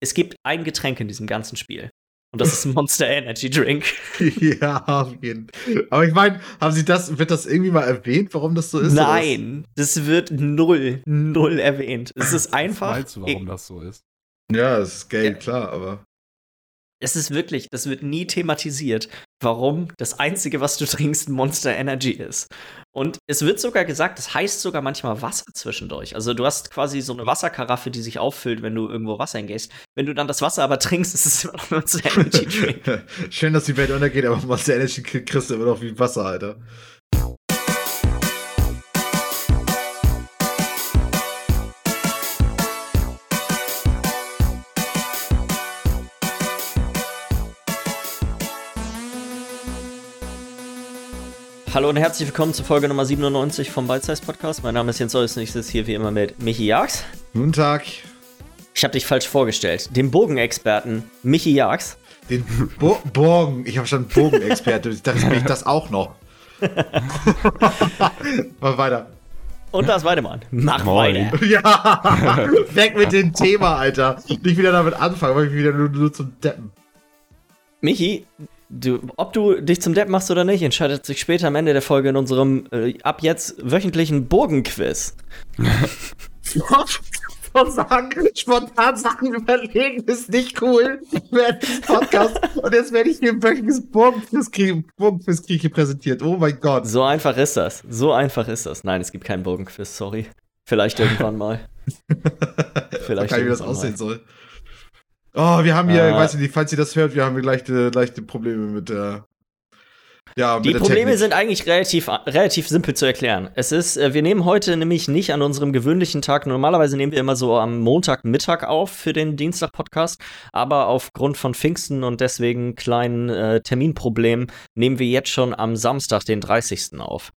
es gibt ein Getränk in diesem ganzen Spiel. Und das ist ein Monster Energy Drink. ja, auf jeden Fall. Aber ich meine, haben Sie das, wird das irgendwie mal erwähnt, warum das so ist? Nein, das wird null, null erwähnt. Es ist einfach. Weißt du, warum das so ist? Ja, es ist Geld, ja. klar, aber. Es ist wirklich, das wird nie thematisiert, warum das Einzige, was du trinkst, Monster Energy ist. Und es wird sogar gesagt, es heißt sogar manchmal Wasser zwischendurch. Also du hast quasi so eine Wasserkaraffe, die sich auffüllt, wenn du irgendwo Wasser hingehst. Wenn du dann das Wasser aber trinkst, ist es immer noch Monster Energy Drink. Schön, dass die Welt untergeht, aber Monster Energy kriegst du immer noch wie Wasser, Alter. Hallo und herzlich willkommen zur Folge Nummer 97 vom Bite Size Podcast. Mein Name ist Jens Olsen, ich sitze hier wie immer mit Michi Jags. Guten Tag. Ich habe dich falsch vorgestellt. Den Bogenexperten Michi Jags. Den Bo Bogen, ich habe schon Bogenexperte. ich dachte, bin ich das auch noch. Mal weiter. Und das Weidemann. Mach Moin. weiter. Ja, weg mit dem Thema, Alter. Nicht wieder damit anfangen, weil ich wieder nur, nur zum Deppen. Michi, Du, ob du dich zum Depp machst oder nicht, entscheidet sich später am Ende der Folge in unserem äh, ab jetzt wöchentlichen Burgenquiz. sagen, spontan Sachen überlegen ist nicht cool während des Podcasts. Und jetzt werde ich hier ein wöchentliches Burgenquiz kriege präsentiert. Oh mein Gott. So einfach ist das. So einfach ist das. Nein, es gibt keinen Burgenquiz, sorry. Vielleicht irgendwann mal. Vielleicht kann ich, wie das aussehen mal. soll. Oh, wir haben hier, äh, weiß ich nicht, falls ihr das hört, wir haben hier leichte, leichte Probleme mit der. Ja, mit die der Probleme Technik. sind eigentlich relativ, relativ simpel zu erklären. Es ist, äh, wir nehmen heute nämlich nicht an unserem gewöhnlichen Tag. Normalerweise nehmen wir immer so am Montagmittag auf für den Dienstag-Podcast, aber aufgrund von Pfingsten und deswegen kleinen äh, Terminproblemen nehmen wir jetzt schon am Samstag, den 30. auf.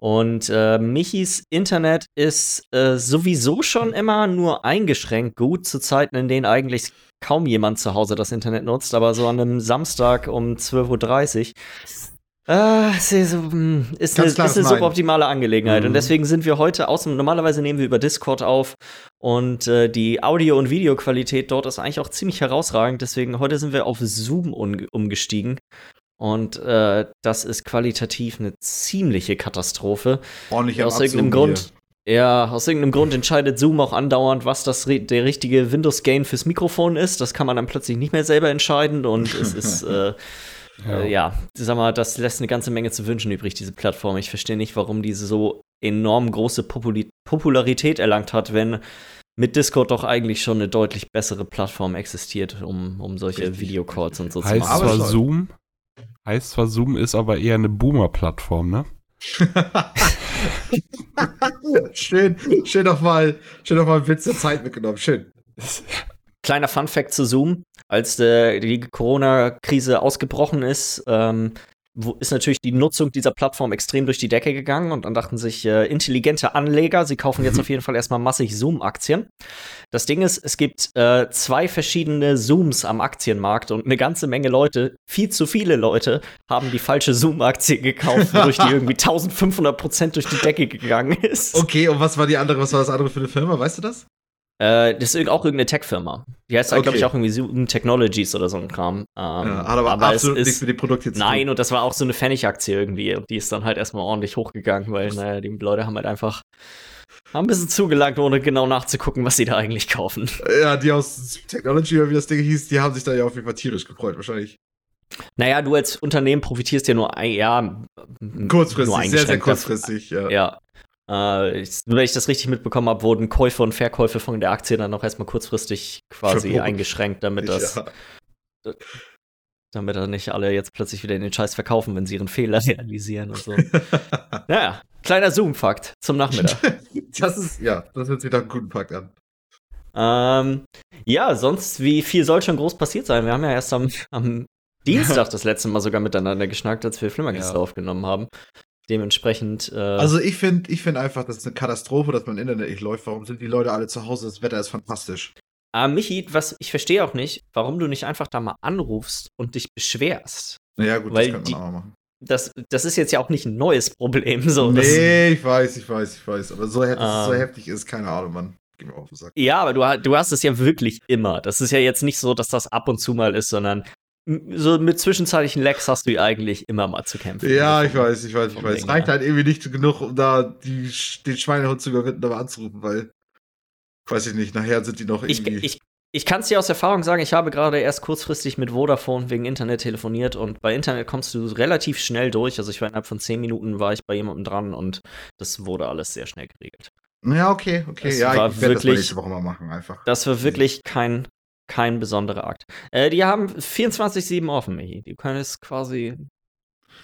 Und äh, Michis Internet ist äh, sowieso schon immer nur eingeschränkt gut zu Zeiten, in denen eigentlich kaum jemand zu Hause das Internet nutzt, aber so an einem Samstag um 12.30 Uhr. Äh, ist, ist eine, ist eine suboptimale Angelegenheit. Mhm. Und deswegen sind wir heute außen. Normalerweise nehmen wir über Discord auf und äh, die Audio- und Videoqualität dort ist eigentlich auch ziemlich herausragend. Deswegen heute sind wir auf Zoom umgestiegen. Und äh, das ist qualitativ eine ziemliche Katastrophe. Ordentlich aus irgendeinem Grund. Ja, aus irgendeinem Grund entscheidet Zoom auch andauernd, was das der richtige Windows-Gain fürs Mikrofon ist. Das kann man dann plötzlich nicht mehr selber entscheiden und es ist, äh, ja. Äh, ja, sag mal, das lässt eine ganze Menge zu wünschen übrig, diese Plattform. Ich verstehe nicht, warum diese so enorm große Populi Popularität erlangt hat, wenn mit Discord doch eigentlich schon eine deutlich bessere Plattform existiert, um, um solche Videocalls und so heißt zu machen. Heißt zwar Zoom, heißt zwar Zoom ist aber eher eine Boomer-Plattform, ne? schön, schön nochmal, schön nochmal Witz der Zeit mitgenommen. Schön. Kleiner Fun-Fact zu Zoom: Als äh, die Corona-Krise ausgebrochen ist, ähm, ist natürlich die Nutzung dieser Plattform extrem durch die Decke gegangen und dann dachten sich äh, intelligente Anleger, sie kaufen jetzt auf jeden Fall erstmal massig Zoom-Aktien. Das Ding ist, es gibt äh, zwei verschiedene Zooms am Aktienmarkt und eine ganze Menge Leute, viel zu viele Leute, haben die falsche Zoom-Aktie gekauft, wodurch die irgendwie 1500 Prozent durch die Decke gegangen ist. Okay, und was war die andere, was war das andere für eine Firma, weißt du das? Äh, das ist auch irgendeine Tech-Firma. Die heißt, okay. glaube ich, auch irgendwie Zoom Technologies oder so ein Kram. Ähm, ja, hat aber, aber absolut nichts mit dem Produkt jetzt Nein, und das war auch so eine Pfennig-Aktie irgendwie. Und die ist dann halt erstmal ordentlich hochgegangen, weil, naja, die Leute haben halt einfach haben ein bisschen zugelangt, ohne genau nachzugucken, was sie da eigentlich kaufen. Ja, die aus Technology, oder wie das Ding hieß, die haben sich da ja auf jeden Fall tierisch gefreut, wahrscheinlich. Naja, du als Unternehmen profitierst ja nur, ja, kurzfristig, nur sehr, sehr kurzfristig, ja. Ja, äh, ich, wenn ich das richtig mitbekommen habe, wurden Käufe und Verkäufe von der Aktie dann auch erstmal kurzfristig quasi Verboten. eingeschränkt, damit das. Ja. Damit dann nicht alle jetzt plötzlich wieder in den Scheiß verkaufen, wenn sie ihren Fehler realisieren und so. naja, kleiner Zoom-Fakt zum Nachmittag. das ist, ja, das hört sich nach einem guten Fakt an. Ähm, ja, sonst, wie viel soll schon groß passiert sein? Wir haben ja erst am, am Dienstag das letzte Mal sogar miteinander geschnackt, als wir Flimmergäste ja. aufgenommen haben. Dementsprechend. Äh also ich finde ich find einfach, das ist eine Katastrophe, dass mein Internet nicht läuft. Warum sind die Leute alle zu Hause? Das Wetter ist fantastisch. Aber Michi, was ich verstehe auch nicht, warum du nicht einfach da mal anrufst und dich beschwerst. Ja, gut, Weil das kann man auch machen. Das, das ist jetzt ja auch nicht ein neues Problem. So, nee, ich weiß, ich weiß, ich weiß. Aber so heftig, ähm, so heftig ist, keine Ahnung, Mann. Geh mir auf den Sack. Ja, aber du, du hast es ja wirklich immer. Das ist ja jetzt nicht so, dass das ab und zu mal ist, sondern so mit zwischenzeitlichen Lecks hast du eigentlich immer mal zu kämpfen. Ja, ich weiß, ich weiß, ich weiß. Es reicht halt irgendwie nicht genug, um da die, den Schweinehund zu überwinden, aber anzurufen, weil, weiß ich nicht, nachher sind die noch irgendwie. Ich, ich, ich kann es dir aus Erfahrung sagen, ich habe gerade erst kurzfristig mit Vodafone wegen Internet telefoniert und bei Internet kommst du relativ schnell durch. Also ich war innerhalb von zehn Minuten war ich bei jemandem dran und das wurde alles sehr schnell geregelt. Ja, okay, okay. Das ja, war ich werde das wirklich- nächste Woche mal machen, einfach. Das war wirklich kein, kein besonderer Akt. Äh, die haben 24-7 offen, Michi. Die können es quasi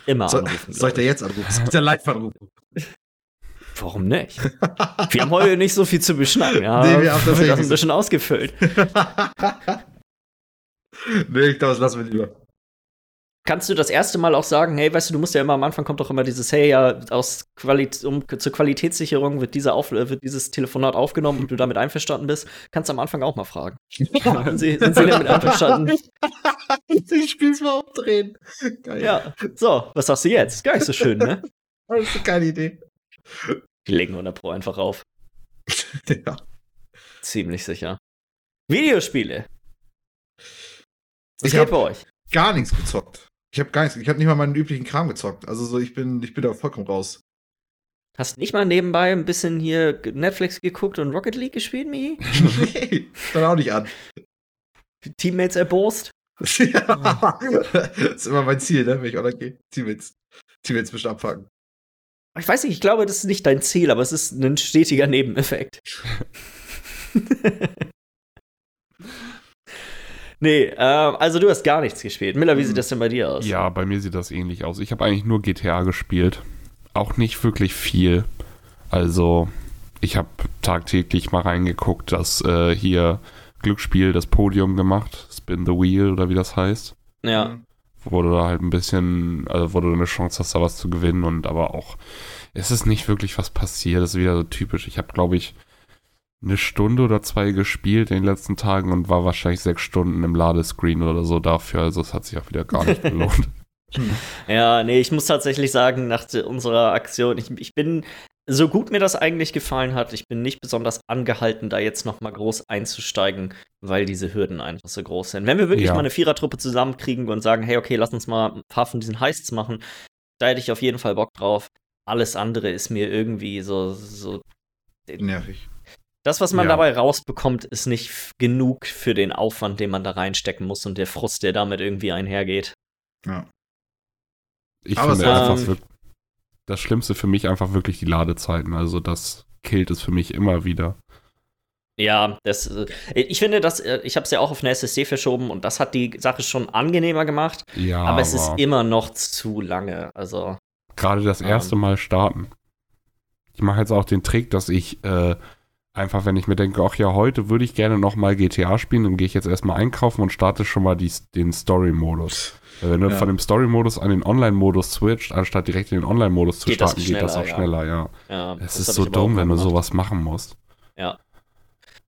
immer So, anrufen. soll ich da jetzt anrufen? Soll ich da live anrufen? Warum nicht? Wir haben heute nicht so viel zu beschnacken. Ja, Nee, wir haben tatsächlich das ein bisschen ausgefüllt. nee, ich glaube, das lassen wir lieber. Kannst du das erste Mal auch sagen, hey, weißt du, du musst ja immer am Anfang kommt doch immer dieses, hey, ja, aus Qualit um, zur Qualitätssicherung wird, dieser Auf äh, wird dieses Telefonat aufgenommen und du damit einverstanden bist, kannst du am Anfang auch mal fragen. sind, Sie, sind Sie damit einverstanden? ich spiel's mal umdrehen. Geil. Ja. So, was sagst du jetzt? Gar nicht so schön, ne? Das ist eine geile Idee. Die legen 100 Pro einfach auf. ja. Ziemlich sicher. Videospiele. Was Ich geht hab- bei euch? Gar nichts gezockt. Ich habe gar nichts, ich habe nicht mal meinen üblichen Kram gezockt. Also so, ich bin, ich bin da vollkommen raus. Hast nicht mal nebenbei ein bisschen hier Netflix geguckt und Rocket League gespielt, Michi? nee, dann auch nicht an. Teammates erbost? ja. Das ist immer mein Ziel, ne, wenn ich online gehe. Teammates. Teammates bestimmt abfangen. Ich weiß nicht, ich glaube, das ist nicht dein Ziel, aber es ist ein stetiger Nebeneffekt. nee, äh, also du hast gar nichts gespielt. Miller, wie sieht das denn bei dir aus? Ja, bei mir sieht das ähnlich aus. Ich habe eigentlich nur GTA gespielt. Auch nicht wirklich viel. Also, ich habe tagtäglich mal reingeguckt, dass äh, hier Glücksspiel das Podium gemacht, Spin the Wheel oder wie das heißt. Ja. Wo du da halt ein bisschen, also wo du eine Chance hast, da was zu gewinnen und aber auch, es ist nicht wirklich was passiert. Das ist wieder so typisch. Ich habe, glaube ich, eine Stunde oder zwei gespielt in den letzten Tagen und war wahrscheinlich sechs Stunden im Ladescreen oder so dafür. Also es hat sich auch wieder gar nicht gelohnt. Ja, nee, ich muss tatsächlich sagen, nach unserer Aktion, ich, ich bin, so gut mir das eigentlich gefallen hat, ich bin nicht besonders angehalten, da jetzt noch mal groß einzusteigen, weil diese Hürden einfach so groß sind. Wenn wir wirklich Ja. mal eine Vierertruppe zusammenkriegen und sagen, hey, okay, lass uns mal ein paar von diesen Heists machen, da hätte ich auf jeden Fall Bock drauf. Alles andere ist mir irgendwie so, so Nervig. Das, was man Ja. dabei rausbekommt, ist nicht genug für den Aufwand, den man da reinstecken muss und der Frust, der damit irgendwie einhergeht. Ja. Ich Aber finde einfach Ähm, das Schlimmste für mich einfach wirklich die Ladezeiten. Also das killt es für mich immer wieder. Ja, das, äh, ich finde, das, äh, ich habe es ja auch auf eine SSD verschoben und das hat die Sache schon angenehmer gemacht, Ja, aber es ist immer noch zu lange. Also, gerade das ähm, erste Mal starten. Ich mache jetzt auch den Trick, dass ich äh, einfach, wenn ich mir denke, ach ja, heute würde ich gerne noch mal GTA spielen, dann gehe ich jetzt erstmal einkaufen und starte schon mal die, den Story-Modus. Wenn du Ja. von dem Story-Modus an den Online-Modus switcht, anstatt direkt in den Online-Modus zu Geht das starten, geht das auch schneller, ja. ja. Es das ist so dumm, wenn du sowas machen musst. Ja.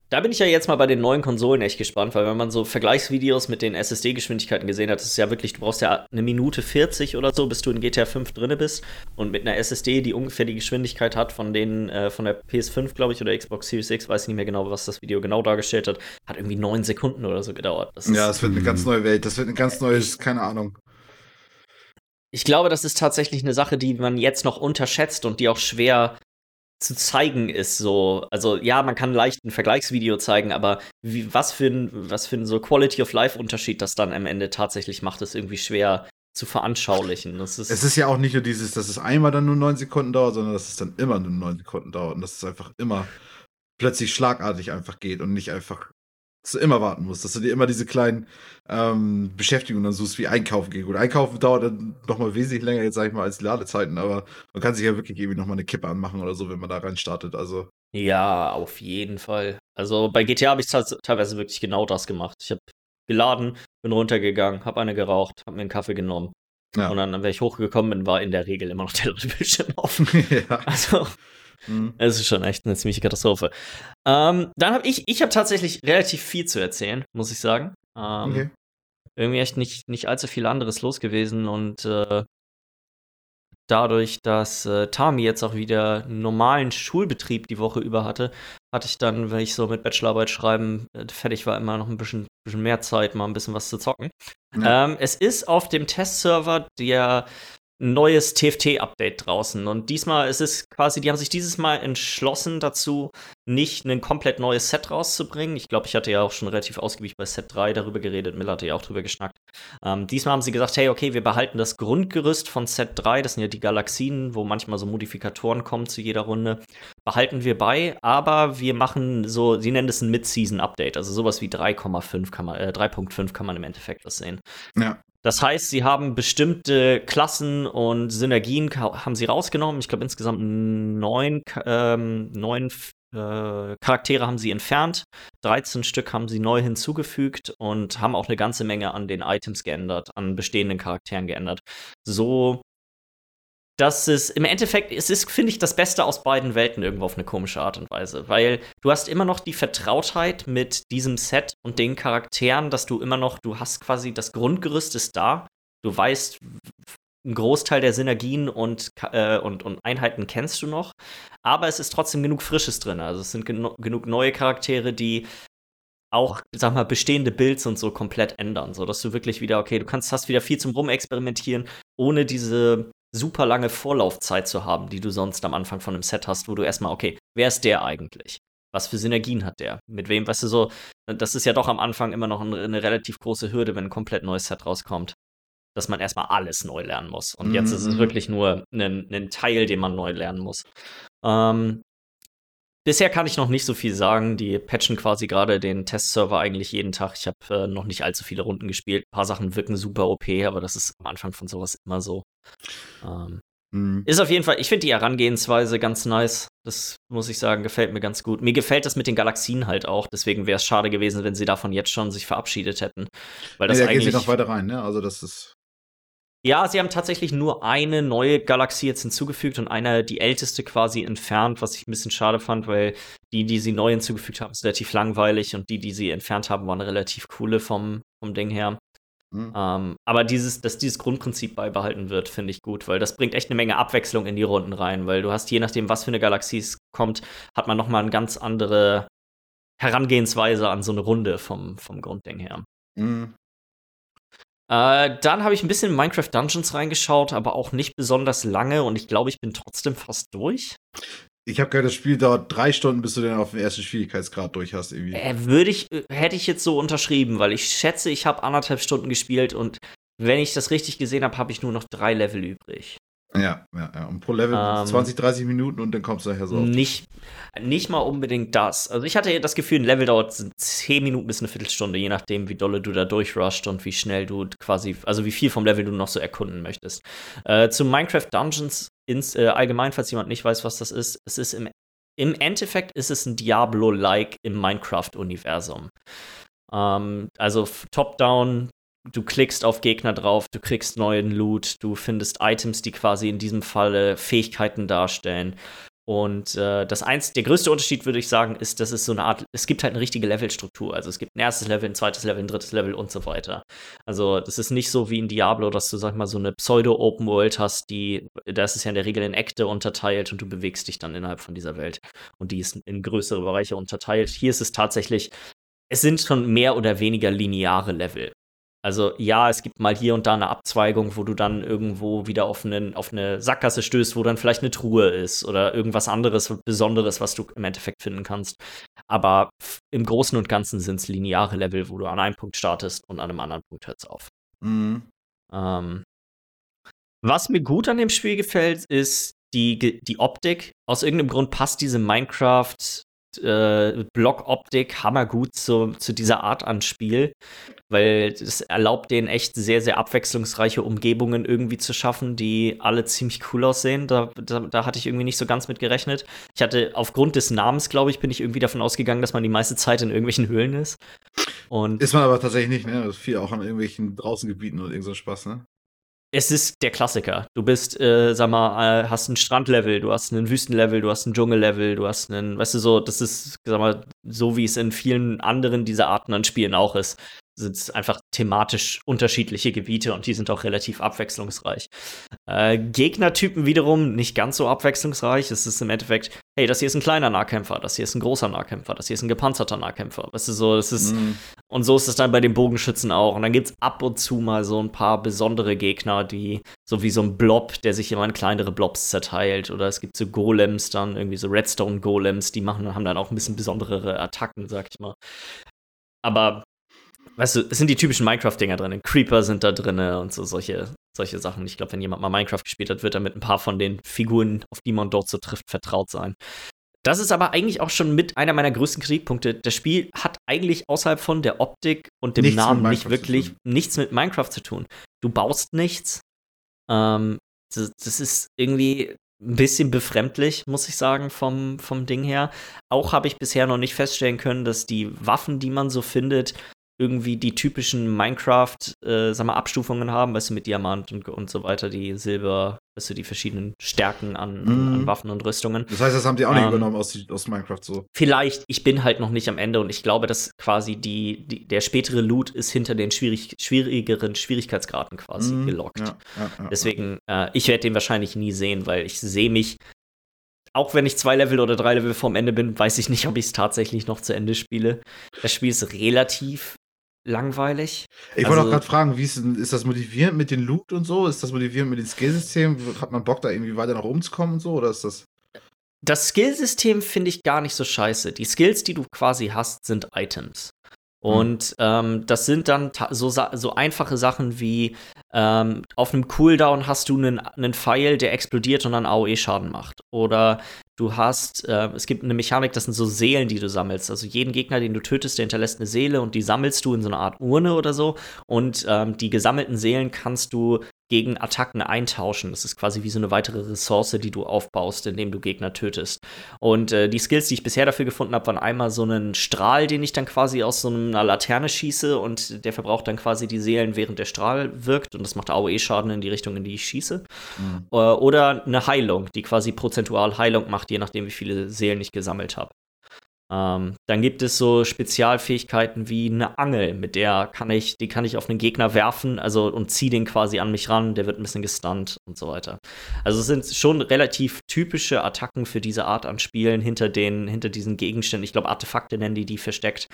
Da bin ich ja jetzt mal bei den neuen Konsolen echt gespannt, weil wenn man so Vergleichsvideos mit den SSD-Geschwindigkeiten gesehen hat, das ist ja wirklich, du brauchst ja eine Minute 40 oder so, bis du in GTA 5 drinne bist. Und mit einer SSD, die ungefähr die Geschwindigkeit hat von den, äh, von der PS5, glaube ich, oder Xbox Series X, weiß ich nicht mehr genau, was das Video genau dargestellt hat, hat irgendwie neun Sekunden oder so gedauert. Das Ja, das wird eine ganz Mhm. neue Welt. Das wird ein ganz neues, keine Ahnung. ich glaube, das ist tatsächlich eine Sache, die man jetzt noch unterschätzt und die auch schwer zu zeigen ist. So, also ja, man kann leicht ein Vergleichsvideo zeigen, aber wie, was für ein, was für ein so Quality of Life Unterschied das dann am Ende tatsächlich macht, ist irgendwie schwer zu veranschaulichen. Das ist, Es ist ja auch nicht nur dieses, dass es einmal dann nur neun Sekunden dauert, sondern dass es dann immer nur neun Sekunden dauert und dass es einfach immer plötzlich schlagartig einfach geht und nicht einfach, dass du immer warten musst, dass du dir immer diese kleinen ähm, Beschäftigungen dann suchst, wie Einkaufen geht. Gut, Einkaufen dauert dann nochmal wesentlich länger, jetzt sag ich mal, als die Ladezeiten, aber man kann sich ja wirklich irgendwie nochmal eine Kippe anmachen oder so, wenn man da rein startet. Also, ja, auf jeden Fall. Also bei GTA habe ich teilweise wirklich genau das gemacht. Ich habe geladen, bin runtergegangen, habe eine geraucht, habe mir einen Kaffee genommen. ja. Und dann, wenn ich hochgekommen bin, war in der Regel immer noch der Bildschirm offen. ja. Also, Mhm. Es ist schon echt eine ziemliche Katastrophe. Ähm, dann habe ich, ich habe tatsächlich relativ viel zu erzählen, muss ich sagen. Ähm, Okay. Irgendwie echt nicht, nicht allzu viel anderes los gewesen und äh, dadurch, dass äh, Tami jetzt auch wieder einen normalen Schulbetrieb die Woche über hatte, hatte ich dann, wenn ich so mit Bachelorarbeit schreiben äh, fertig war, immer noch ein bisschen, bisschen mehr Zeit, mal ein bisschen was zu zocken. Ja. Ähm, es ist auf dem Testserver der neues TFT-Update draußen. Und diesmal ist es quasi, die haben sich dieses Mal entschlossen dazu, nicht ein komplett neues Set rauszubringen. Ich glaube, ich hatte ja auch schon relativ ausgiebig bei Set 3 darüber geredet. Miller hatte ja auch drüber geschnackt. Ähm, diesmal haben sie gesagt, hey, okay, wir behalten das Grundgerüst von Set 3. Das sind ja die Galaxien, wo manchmal so Modifikatoren kommen zu jeder Runde. Behalten wir bei, aber wir machen so, sie nennen das ein Mid-Season-Update. Also sowas wie 3,5 kann man, äh, 3.5 kann man im Endeffekt das sehen. Ja. Das heißt, sie haben bestimmte Klassen und Synergien haben sie rausgenommen. Ich glaube, insgesamt neun, ähm, neun äh, Charaktere haben sie entfernt. 13 Stück haben sie neu hinzugefügt und haben auch eine ganze Menge an den Items geändert, an bestehenden Charakteren geändert. So dass es im Endeffekt, es ist, finde ich, das Beste aus beiden Welten irgendwo auf eine komische Art und Weise. Weil du hast immer noch die Vertrautheit mit diesem Set und den Charakteren, dass du immer noch, du hast quasi das Grundgerüst ist da. Du weißt, einen Großteil der Synergien und, äh, und, und Einheiten kennst du noch. Aber es ist trotzdem genug Frisches drin. Also es sind genu genug neue Charaktere, die auch, sag mal, bestehende Builds und so komplett ändern, so dass du wirklich wieder, okay, du kannst, hast wieder viel zum Rumexperimentieren, ohne diese super lange Vorlaufzeit zu haben, die du sonst am Anfang von einem Set hast, wo du erstmal, okay, wer ist der eigentlich? Was für Synergien hat der? Mit wem, weißt du, so, das ist ja doch am Anfang immer noch eine, eine relativ große Hürde, wenn ein komplett neues Set rauskommt, dass man erstmal alles neu lernen muss. Und jetzt ist es mhm. wirklich nur ein, ein, Teil, den man neu lernen muss. Ähm, Bisher kann ich noch nicht so viel sagen. Die patchen quasi gerade den Testserver eigentlich jeden Tag. Ich habe äh, noch nicht allzu viele Runden gespielt. Ein paar Sachen wirken super OP, aber das ist am Anfang von sowas immer so. Ähm, mhm. Ist auf jeden Fall, ich finde die Herangehensweise ganz nice. Das muss ich sagen, gefällt mir ganz gut. Mir gefällt das mit den Galaxien halt auch. Deswegen wäre es schade gewesen, wenn sie davon jetzt schon sich verabschiedet hätten. Weil das nee, da eigentlich. Geht sie noch weiter rein, ne? Also das ist. Ja, sie haben tatsächlich nur eine neue Galaxie jetzt hinzugefügt und eine, die älteste quasi entfernt, was ich ein bisschen schade fand, weil die, die sie neu hinzugefügt haben, ist relativ langweilig und die, die sie entfernt haben, waren relativ coole vom, vom Ding her. Mhm. Ähm, aber dieses, dass dieses Grundprinzip beibehalten wird, finde ich gut, weil das bringt echt eine Menge Abwechslung in die Runden rein, weil du hast, je nachdem, was für eine Galaxie es kommt, hat man nochmal eine ganz andere Herangehensweise an so eine Runde vom, vom Grundding her. Mhm. Äh, dann habe ich ein bisschen in Minecraft Dungeons reingeschaut, aber auch nicht besonders lange und ich glaube, ich bin trotzdem fast durch. Ich habe gehört, das Spiel dauert drei Stunden, bis du den auf dem ersten Schwierigkeitsgrad durch hast. Irgendwie. Äh, würde ich, äh, hätte ich jetzt so unterschrieben, weil ich schätze, ich habe anderthalb Stunden gespielt und wenn ich das richtig gesehen habe, habe ich nur noch drei Level übrig. Ja, ja, ja. Und pro Level ähm, 20, 30 Minuten und dann kommst du nachher so. Nicht, nicht mal unbedingt das. Also ich hatte das Gefühl, ein Level dauert 10 Minuten bis eine Viertelstunde, je nachdem, wie dolle du da durchrusht und wie schnell du quasi, also wie viel vom Level du noch so erkunden möchtest. Äh, zu Minecraft Dungeons ins, äh, allgemein, falls jemand nicht weiß, was das ist, es ist im, im Endeffekt ist es ein Diablo-like im Minecraft-Universum. Ähm, also top-down, du klickst auf Gegner drauf, du kriegst neuen Loot, du findest Items, die quasi in diesem Falle Fähigkeiten darstellen. Und äh, das eins, der größte Unterschied, würde ich sagen, ist, dass es so eine Art, es gibt halt eine richtige Levelstruktur. Also es gibt ein erstes Level, ein zweites Level, ein drittes Level und so weiter. Also das ist nicht so wie in Diablo, dass du, sag mal, so eine Pseudo-Open World hast, die, da ist es ja in der Regel in Akte unterteilt und du bewegst dich dann innerhalb von dieser Welt. Und die ist in größere Bereiche unterteilt. Hier ist es tatsächlich, es sind schon mehr oder weniger lineare Level. Also ja, es gibt mal hier und da eine Abzweigung, wo du dann irgendwo wieder auf, einen, auf eine Sackgasse stößt, wo dann vielleicht eine Truhe ist oder irgendwas anderes Besonderes, was du im Endeffekt finden kannst. Aber im Großen und Ganzen sind es lineare Level, wo du an einem Punkt startest und an einem anderen Punkt hört es auf. Mhm. Ähm, was mir gut an dem Spiel gefällt, ist die, die Optik. Aus irgendeinem Grund passt diese Minecraft äh, Blockoptik hammergut zu, zu dieser Art an Spiel, weil es erlaubt denen echt sehr, sehr abwechslungsreiche Umgebungen irgendwie zu schaffen, die alle ziemlich cool aussehen. Da, da, da hatte ich irgendwie nicht so ganz mit gerechnet. Ich hatte aufgrund des Namens, glaube ich, bin ich irgendwie davon ausgegangen, dass man die meiste Zeit in irgendwelchen Höhlen ist. Und ist man aber tatsächlich nicht, ne? Viel auch an irgendwelchen Draußengebieten oder irgend so Spaß, ne? Es ist der Klassiker. Du bist, äh, sag mal, äh, hast ein Strandlevel, du hast einen Wüstenlevel, du hast ein Dschungellevel, du hast einen, weißt du so, das ist, sag mal, so wie es in vielen anderen dieser Arten an Spielen auch ist. sind es einfach thematisch unterschiedliche Gebiete und die sind auch relativ abwechslungsreich. Äh, Gegnertypen wiederum nicht ganz so abwechslungsreich. Es ist im Endeffekt, hey, das hier ist ein kleiner Nahkämpfer, das hier ist ein großer Nahkämpfer, das hier ist ein gepanzerter Nahkämpfer. Weißt du, so, das ist, mm. Und so ist es dann bei den Bogenschützen auch. Und dann gibt es ab und zu mal so ein paar besondere Gegner, die, so wie so ein Blob, der sich immer in kleinere Blobs zerteilt. Oder es gibt so Golems dann, irgendwie so Redstone-Golems, die machen, haben dann auch ein bisschen besondere Attacken, sag ich mal. Aber weißt du, es sind die typischen Minecraft-Dinger drin. Creeper sind da drin und so solche, solche Sachen. Ich glaube, wenn jemand mal Minecraft gespielt hat, wird er mit ein paar von den Figuren, auf die man dort so trifft, vertraut sein. Das ist aber eigentlich auch schon mit einer meiner größten Kritikpunkte. Das Spiel hat eigentlich außerhalb von der Optik und dem nichts Namen nicht wirklich nichts mit Minecraft zu tun. Du baust nichts. Ähm, das, das, ist irgendwie ein bisschen befremdlich, muss ich sagen, vom, vom Ding her. Auch habe ich bisher noch nicht feststellen können, dass die Waffen, die man so findet, irgendwie die typischen Minecraft, äh, sag mal, Abstufungen haben, weißt du, mit Diamant und, und so weiter, die Silber, weißt du, die verschiedenen Stärken an, mm. an mhm. Waffen und Rüstungen. Das heißt, das haben die auch nicht ähm, übernommen aus, aus Minecraft so. Vielleicht, ich bin halt noch nicht am Ende und ich glaube, dass quasi die, die der spätere Loot ist hinter den schwierig, schwierigeren Schwierigkeitsgraden quasi mm, gelockt. Ja, ja, ja, Deswegen, äh, ich werde den wahrscheinlich nie sehen, weil ich sehe mich auch wenn ich zwei Level oder drei Level vorm Ende bin, weiß ich nicht, ob ich es tatsächlich noch zu Ende spiele. Das Spiel ist relativ langweilig. Ich wollte also, auch gerade fragen, wie ist, ist das motivierend mit den Loot und so? Ist das motivierend mit dem Skillsystem? Hat man Bock, da irgendwie weiter nach oben zu kommen und so? Oder ist das. Das Skillsystem finde ich gar nicht so scheiße. Die Skills, die du quasi hast, sind Items. Mhm. Und ähm, das sind dann so, so einfache Sachen wie ähm, auf einem Cooldown hast du einen, einen Pfeil, der explodiert und dann AOE-Schaden macht. Oder du hast, äh, es gibt eine Mechanik, das sind so Seelen, die du sammelst. Also jeden Gegner, den du tötest, der hinterlässt eine Seele und die sammelst du in so einer Art Urne oder so. Und ähm, die gesammelten Seelen kannst du gegen Attacken eintauschen. Das ist quasi wie so eine weitere Ressource, die du aufbaust, indem du Gegner tötest. Und äh, die Skills, die ich bisher dafür gefunden habe, waren einmal so einen Strahl, den ich dann quasi aus so einer Laterne schieße und der verbraucht dann quasi die Seelen, während der Strahl wirkt und das macht AOE-Schaden in die Richtung, in die ich schieße. Mhm. Äh, oder eine Heilung, die quasi prozentual Heilung macht, je nachdem, wie viele Seelen ich gesammelt habe. Ähm, dann gibt es so Spezialfähigkeiten wie eine Angel, mit der kann ich, die kann ich auf einen Gegner werfen, also und ziehe den quasi an mich ran, der wird ein bisschen gestunt und so weiter. Also es sind schon relativ typische Attacken für diese Art an Spielen hinter den, hinter diesen Gegenständen. Ich glaube, Artefakte nennen die, die versteckt.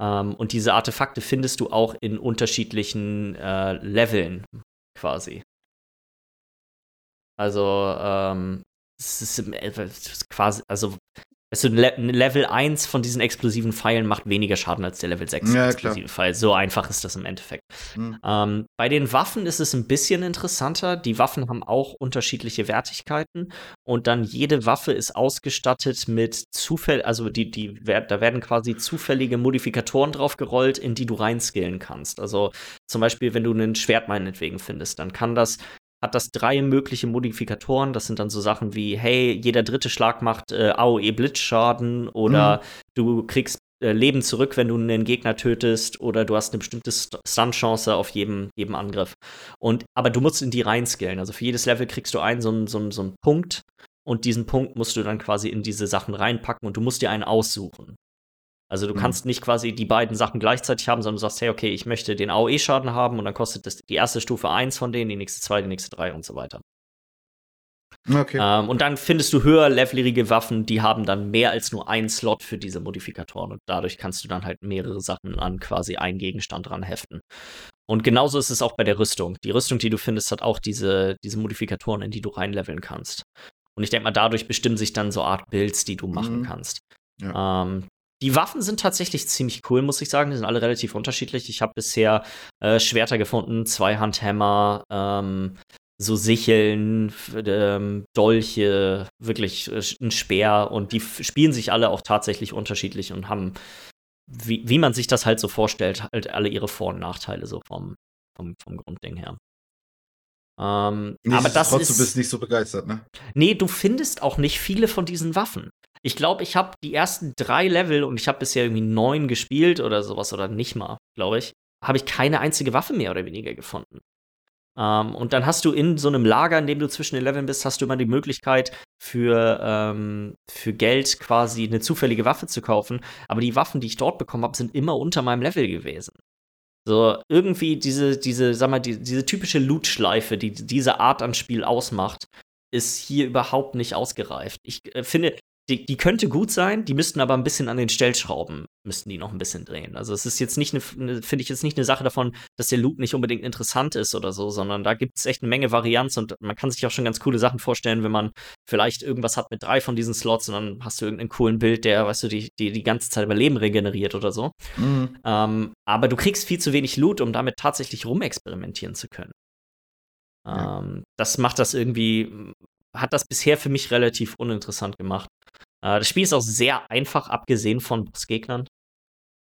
Ähm, und diese Artefakte findest du auch in unterschiedlichen äh, Leveln quasi. Also, ähm, es ist quasi, also Weißt du, Level 1 von diesen explosiven Pfeilen macht weniger Schaden als der Level 6 ja, explosive Pfeil. So einfach ist das im Endeffekt. Mhm. Ähm, bei den Waffen ist es ein bisschen interessanter. Die Waffen haben auch unterschiedliche Wertigkeiten und dann jede Waffe ist ausgestattet mit Zufall, also die, die, da werden quasi zufällige Modifikatoren draufgerollt, in die du reinskillen kannst. Also zum Beispiel, wenn du ein Schwert meinetwegen findest, dann kann das hat das drei mögliche Modifikatoren. Das sind dann so Sachen wie, hey, jeder dritte Schlag macht äh, AOE Blitzschaden oder mhm. du kriegst äh, Leben zurück, wenn du einen Gegner tötest oder du hast eine bestimmte Stun-Chance auf jedem, jedem Angriff. Und, aber du musst in die reinskillen. Also für jedes Level kriegst du einen so, einen, so, einen, so einen Punkt und diesen Punkt musst du dann quasi in diese Sachen reinpacken und du musst dir einen aussuchen. Also du mhm. kannst nicht quasi die beiden Sachen gleichzeitig haben, sondern du sagst, hey, okay, ich möchte den AOE-Schaden haben und dann kostet das die erste Stufe 1 von denen, die nächste 2, die nächste 3 und so weiter. Okay. Ähm, und dann findest du höher levelige Waffen, die haben dann mehr als nur einen Slot für diese Modifikatoren und dadurch kannst du dann halt mehrere Sachen an quasi einen Gegenstand dran heften. Und genauso ist es auch bei der Rüstung. Die Rüstung, die du findest, hat auch diese, diese Modifikatoren, in die du reinleveln kannst. Und ich denke mal, dadurch bestimmen sich dann so Art Builds, die du machen mhm. kannst. Ja. Ähm, die Waffen sind tatsächlich ziemlich cool, muss ich sagen. Die sind alle relativ unterschiedlich. Ich habe bisher äh, Schwerter gefunden, Zweihandhämmer, ähm, so Sicheln, ähm, Dolche, wirklich äh, ein Speer. Und die spielen sich alle auch tatsächlich unterschiedlich und haben, wie, wie man sich das halt so vorstellt, halt alle ihre Vor- und Nachteile so vom, vom, vom Grundding her. Ähm, aber das ist. Du bist nicht so begeistert, ne? Nee, du findest auch nicht viele von diesen Waffen. Ich glaube, ich habe die ersten drei Level und ich habe bisher irgendwie neun gespielt oder sowas oder nicht mal, glaube ich, habe ich keine einzige Waffe mehr oder weniger gefunden. Ähm, und dann hast du in so einem Lager, in dem du zwischen den Leveln bist, hast du immer die Möglichkeit, für, ähm, für Geld quasi eine zufällige Waffe zu kaufen. Aber die Waffen, die ich dort bekommen habe, sind immer unter meinem Level gewesen. So, irgendwie diese, diese, sag mal, die, diese typische Loot-Schleife, die diese Art an Spiel ausmacht, ist hier überhaupt nicht ausgereift. Ich äh, finde, die, die könnte gut sein, die müssten aber ein bisschen an den Stellschrauben, müssten die noch ein bisschen drehen. Also es ist jetzt nicht eine, ne, finde ich jetzt nicht eine Sache davon, dass der Loop nicht unbedingt interessant ist oder so, sondern da gibt es echt eine Menge Varianz und man kann sich auch schon ganz coole Sachen vorstellen, wenn man vielleicht irgendwas hat mit drei von diesen Slots und dann hast du irgendeinen coolen Bild, der, weißt du, die, die, die ganze Zeit über Leben regeneriert oder so. Mhm. Ähm, aber du kriegst viel zu wenig Loot, um damit tatsächlich rumexperimentieren zu können. Ja. Ähm, das macht das irgendwie, hat das bisher für mich relativ uninteressant gemacht. Äh, das Spiel ist auch sehr einfach, abgesehen von Bossgegnern.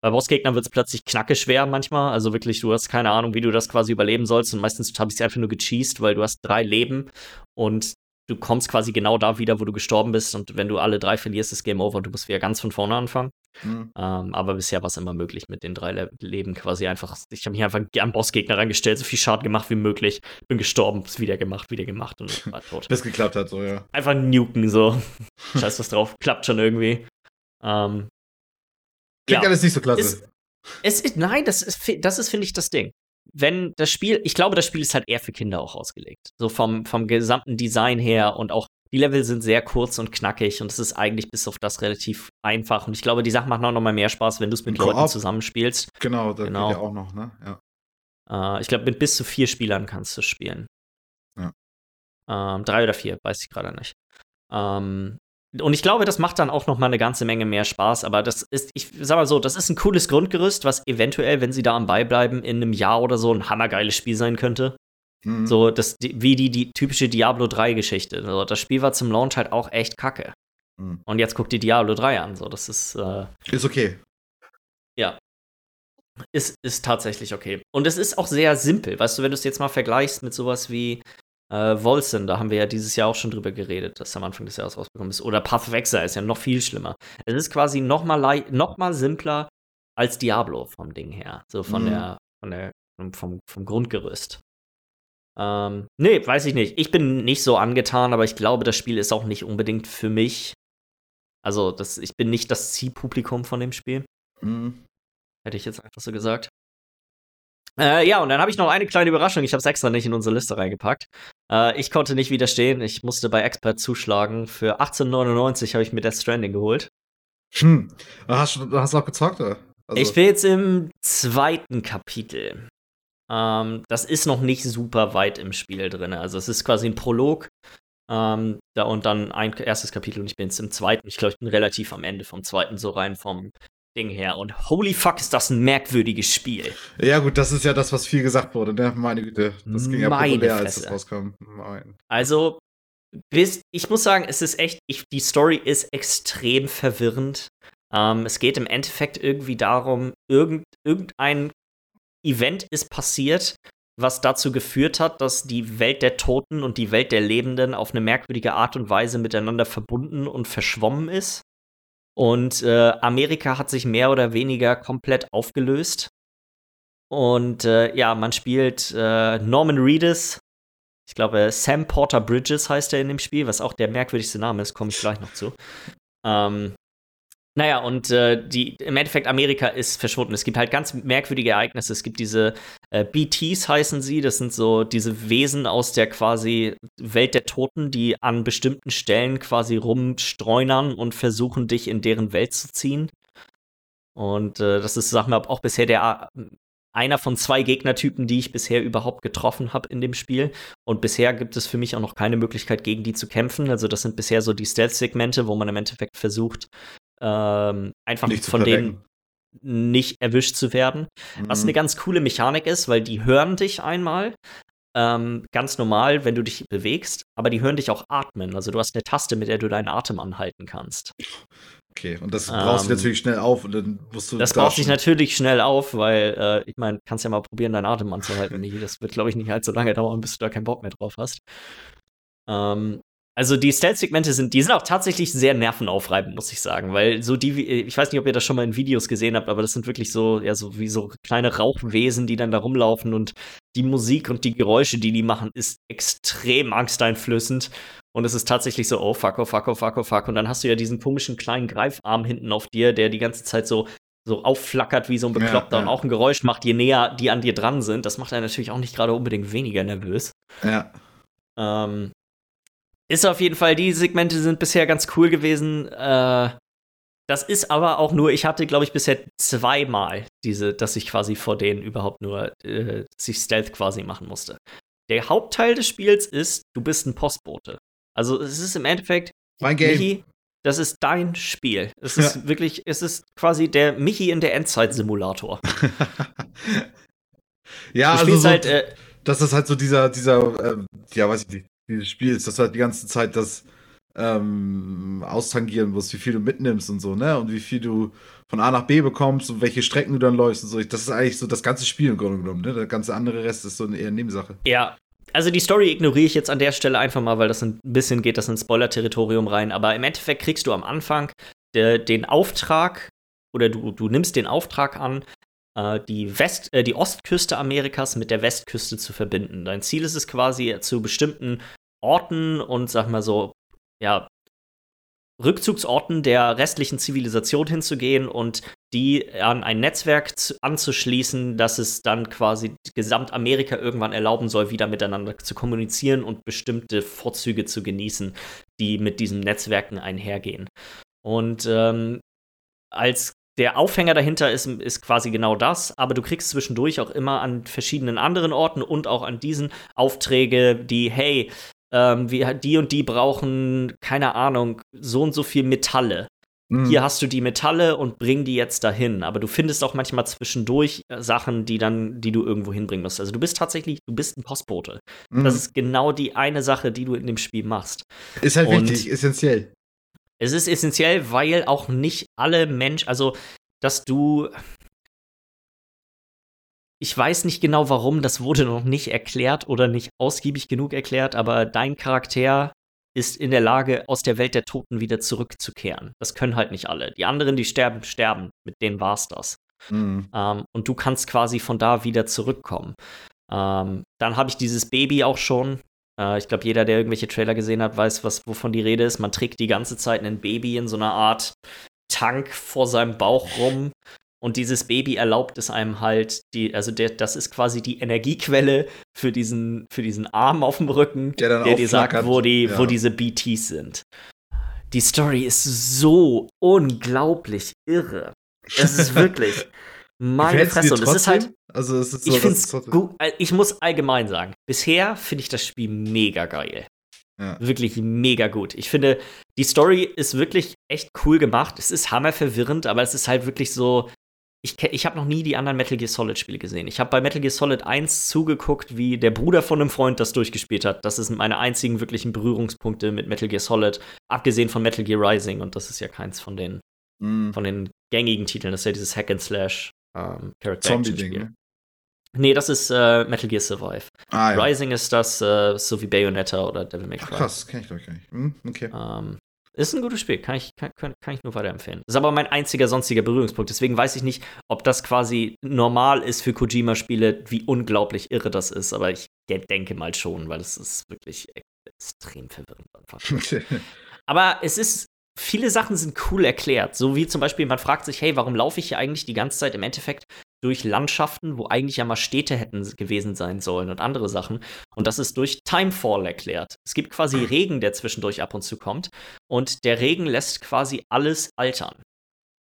Bei Bossgegnern wird es plötzlich knacke schwer manchmal. Also wirklich, du hast keine Ahnung, wie du das quasi überleben sollst. Und meistens habe ich es einfach nur gecheased, weil du hast drei Leben und du kommst quasi genau da wieder, wo du gestorben bist. Und wenn du alle drei verlierst, ist Game Over und du musst wieder ganz von vorne anfangen. Mhm. Ähm, aber bisher war es immer möglich mit den drei Le Leben quasi einfach. Ich habe mich einfach an Bossgegner reingestellt, so viel Schaden gemacht wie möglich. Bin gestorben, wieder gemacht, wieder gemacht und war tot. Bis geklappt hat, so, ja. Einfach nuken, so. Scheiß was drauf, klappt schon irgendwie. Ähm, Klingt ja, alles nicht so klasse. Ist, es ist, nein, das ist, das ist, finde ich, das Ding wenn das Spiel, ich glaube, das Spiel ist halt eher für Kinder auch ausgelegt. So vom, vom gesamten Design her und auch die Level sind sehr kurz und knackig und es ist eigentlich bis auf das relativ einfach. Und ich glaube, die Sache macht auch noch mal mehr Spaß, wenn du es mit Leuten zusammenspielst. Genau, das genau. geht ja auch noch, ne? Ja. Äh, ich glaube, mit bis zu vier Spielern kannst du spielen. Ja. Ähm, drei oder vier, weiß ich gerade nicht. Ähm, und ich glaube, das macht dann auch noch mal eine ganze Menge mehr Spaß. Aber das ist, ich sag mal so, das ist ein cooles Grundgerüst, was eventuell, wenn sie da am Ball bleiben, in einem Jahr oder so ein hammergeiles Spiel sein könnte. Mhm. So, das, wie die, die typische Diablo 3-Geschichte. So, das Spiel war zum Launch halt auch echt kacke. Mhm. Und jetzt guckt die Diablo 3 an. So, das ist. Äh, ist okay. Ja. Ist, ist tatsächlich okay. Und es ist auch sehr simpel. Weißt du, wenn du es jetzt mal vergleichst mit sowas wie äh, Wolzen, da haben wir ja dieses Jahr auch schon drüber geredet, dass am Anfang des Jahres rausgekommen ist. Oder Path of Exile ist ja noch viel schlimmer. Es ist quasi noch mal, noch mal simpler als Diablo vom Ding her. So von mhm. der, von der, vom, vom Grundgerüst. Ähm, nee, weiß ich nicht. Ich bin nicht so angetan, aber ich glaube, das Spiel ist auch nicht unbedingt für mich. Also, das, ich bin nicht das Zielpublikum von dem Spiel. Mhm. Hätte ich jetzt einfach so gesagt. Äh, ja, und dann habe ich noch eine kleine Überraschung. Ich habe es extra nicht in unsere Liste reingepackt. Äh, ich konnte nicht widerstehen. Ich musste bei Expert zuschlagen. Für 18,99 habe ich mir Death Stranding geholt. Hm. Hast du hast auch gezockt, oder? Also ich bin jetzt im zweiten Kapitel. Ähm, das ist noch nicht super weit im Spiel drin. Also es ist quasi ein Prolog. Ähm, da und dann ein erstes Kapitel und ich bin jetzt im zweiten. Ich glaube, ich bin relativ am Ende vom zweiten so rein vom Ding her. Und holy fuck, ist das ein merkwürdiges Spiel. Ja, gut, das ist ja das, was viel gesagt wurde, ne? Meine Güte. Das ging ja Meine populär, Fresse. als das rauskam. Mein. Also, bis, ich muss sagen, es ist echt, ich, die Story ist extrem verwirrend. Ähm, es geht im Endeffekt irgendwie darum, irgend, irgendein Event ist passiert, was dazu geführt hat, dass die Welt der Toten und die Welt der Lebenden auf eine merkwürdige Art und Weise miteinander verbunden und verschwommen ist. Und äh, Amerika hat sich mehr oder weniger komplett aufgelöst. Und äh, ja, man spielt äh, Norman Reedus. Ich glaube, Sam Porter Bridges heißt er in dem Spiel, was auch der merkwürdigste Name ist, komme ich gleich noch zu. Ähm, naja, und äh, die, im Endeffekt Amerika ist verschwunden. Es gibt halt ganz merkwürdige Ereignisse. Es gibt diese äh, BTs, heißen sie. Das sind so diese Wesen aus der quasi Welt der Toten, die an bestimmten Stellen quasi rumstreunern und versuchen, dich in deren Welt zu ziehen. Und äh, das ist, sag mal, auch bisher der einer von zwei Gegnertypen, die ich bisher überhaupt getroffen habe in dem Spiel. Und bisher gibt es für mich auch noch keine Möglichkeit, gegen die zu kämpfen. Also das sind bisher so die Stealth-Segmente, wo man im Endeffekt versucht, ähm, einfach nicht von denen nicht erwischt zu werden. Mhm. Was eine ganz coole Mechanik ist, weil die hören dich einmal. Ähm, ganz normal, wenn du dich bewegst, aber die hören dich auch atmen. Also du hast eine Taste, mit der du deinen Atem anhalten kannst. Okay, und das brauchst ähm, du natürlich schnell auf und dann musst du. Das braucht sich natürlich schnell auf, weil äh, ich meine, kannst ja mal probieren, deinen Atem anzuhalten. das wird, glaube ich, nicht allzu lange dauern, bis du da keinen Bock mehr drauf hast. Ähm, also die Stealth-Segmente sind, die sind auch tatsächlich sehr nervenaufreibend, muss ich sagen, weil so die, ich weiß nicht, ob ihr das schon mal in Videos gesehen habt, aber das sind wirklich so, ja, so wie so kleine Rauchwesen, die dann da rumlaufen und die Musik und die Geräusche, die die machen, ist extrem angsteinflößend. Und es ist tatsächlich so, oh fuck, oh fuck, oh fuck, oh fuck. Und dann hast du ja diesen komischen kleinen Greifarm hinten auf dir, der die ganze Zeit so so aufflackert wie so ein Bekloppter ja, ja. und auch ein Geräusch macht, je näher die an dir dran sind. Das macht er natürlich auch nicht gerade unbedingt weniger nervös. Ja. Ähm, ist auf jeden Fall, die Segmente sind bisher ganz cool gewesen. Äh, das ist aber auch nur, ich hatte, glaube ich, bisher zweimal diese, dass ich quasi vor denen überhaupt nur äh, sich Stealth quasi machen musste. Der Hauptteil des Spiels ist, du bist ein Postbote. Also es ist im Endeffekt, mein Game. Michi, das ist dein Spiel. Es ist ja. wirklich, es ist quasi der Michi in der Endzeit-Simulator. ja, du also so, halt, äh, das ist halt so dieser, dieser, äh, ja, weiß ich nicht, dieses Spiel ist, dass halt die ganze Zeit das ähm, austangieren musst, wie viel du mitnimmst und so, ne? Und wie viel du von A nach B bekommst und welche Strecken du dann läufst und so. Das ist eigentlich so das ganze Spiel im Grunde genommen, ne? Der ganze andere Rest ist so eine eher Nebensache. Ja. Also die Story ignoriere ich jetzt an der Stelle einfach mal, weil das ein bisschen geht das in Spoiler-Territorium rein. Aber im Endeffekt kriegst du am Anfang de, den Auftrag oder du, du nimmst den Auftrag an, äh, die, West, äh, die Ostküste Amerikas mit der Westküste zu verbinden. Dein Ziel ist es quasi, zu bestimmten Orten und sag mal so, ja, Rückzugsorten der restlichen Zivilisation hinzugehen und die an ein Netzwerk zu, anzuschließen, das es dann quasi Gesamtamerika irgendwann erlauben soll, wieder miteinander zu kommunizieren und bestimmte Vorzüge zu genießen, die mit diesen Netzwerken einhergehen. Und ähm, als der Aufhänger dahinter ist, ist quasi genau das, aber du kriegst zwischendurch auch immer an verschiedenen anderen Orten und auch an diesen Aufträge, die, hey, ähm, wie, die und die brauchen, keine Ahnung, so und so viel Metalle. Mhm. Hier hast du die Metalle und bring die jetzt dahin. Aber du findest auch manchmal zwischendurch äh, Sachen, die dann, die du irgendwo hinbringen musst. Also du bist tatsächlich, du bist ein Postbote. Mhm. Das ist genau die eine Sache, die du in dem Spiel machst. Ist halt und wichtig, essentiell. Es ist essentiell, weil auch nicht alle Menschen, also dass du, ich weiß nicht genau warum, das wurde noch nicht erklärt oder nicht ausgiebig genug erklärt, aber dein Charakter ist in der Lage, aus der Welt der Toten wieder zurückzukehren. Das können halt nicht alle. Die anderen, die sterben, sterben. Mit denen war's das. Mhm. Ähm, und du kannst quasi von da wieder zurückkommen. Ähm, dann habe ich dieses Baby auch schon. Äh, ich glaube, jeder, der irgendwelche Trailer gesehen hat, weiß, was, wovon die Rede ist. Man trägt die ganze Zeit ein Baby in so einer Art Tank vor seinem Bauch rum und dieses Baby erlaubt es einem halt, die, also der, das ist quasi die Energiequelle für diesen, für diesen Arm auf dem Rücken, der, der dir sagt, wo, die, ja. wo diese BTs sind. Die Story ist so unglaublich irre. Es ist wirklich meine Fresse. Und es ist halt. Also es ist so, ich, find's gut, äh, ich muss allgemein sagen, bisher finde ich das Spiel mega geil. Ja. Wirklich mega gut. Ich finde, die Story ist wirklich echt cool gemacht. Es ist hammerverwirrend, aber es ist halt wirklich so, ich, ich habe noch nie die anderen Metal Gear Solid Spiele gesehen. Ich habe bei Metal Gear Solid 1 zugeguckt, wie der Bruder von einem Freund das durchgespielt hat. Das sind meine einzigen wirklichen Berührungspunkte mit Metal Gear Solid, abgesehen von Metal Gear Rising und das ist ja keins von den mm. von den gängigen Titeln. Das ist ja dieses Hack and Slash ähm, Character Zombie Ding. Ne? Nee, das ist äh, Metal Gear Survive. Ah, ja. Rising ist das äh, so wie Bayonetta oder Devil May Cry. Krass, kenn ich glaube ich gar nicht. Hm, okay. Ähm, ist ein gutes Spiel, kann ich, kann, kann ich nur weiterempfehlen. Ist aber mein einziger sonstiger Berührungspunkt. Deswegen weiß ich nicht, ob das quasi normal ist für Kojima-Spiele, wie unglaublich irre das ist. Aber ich denke mal schon, weil es ist wirklich extrem verwirrend einfach. aber es ist viele Sachen sind cool erklärt. So wie zum Beispiel, man fragt sich, hey, warum laufe ich hier eigentlich die ganze Zeit im Endeffekt durch Landschaften, wo eigentlich ja mal Städte hätten gewesen sein sollen und andere Sachen. Und das ist durch Timefall erklärt. Es gibt quasi Regen, der zwischendurch ab und zu kommt. Und der Regen lässt quasi alles altern.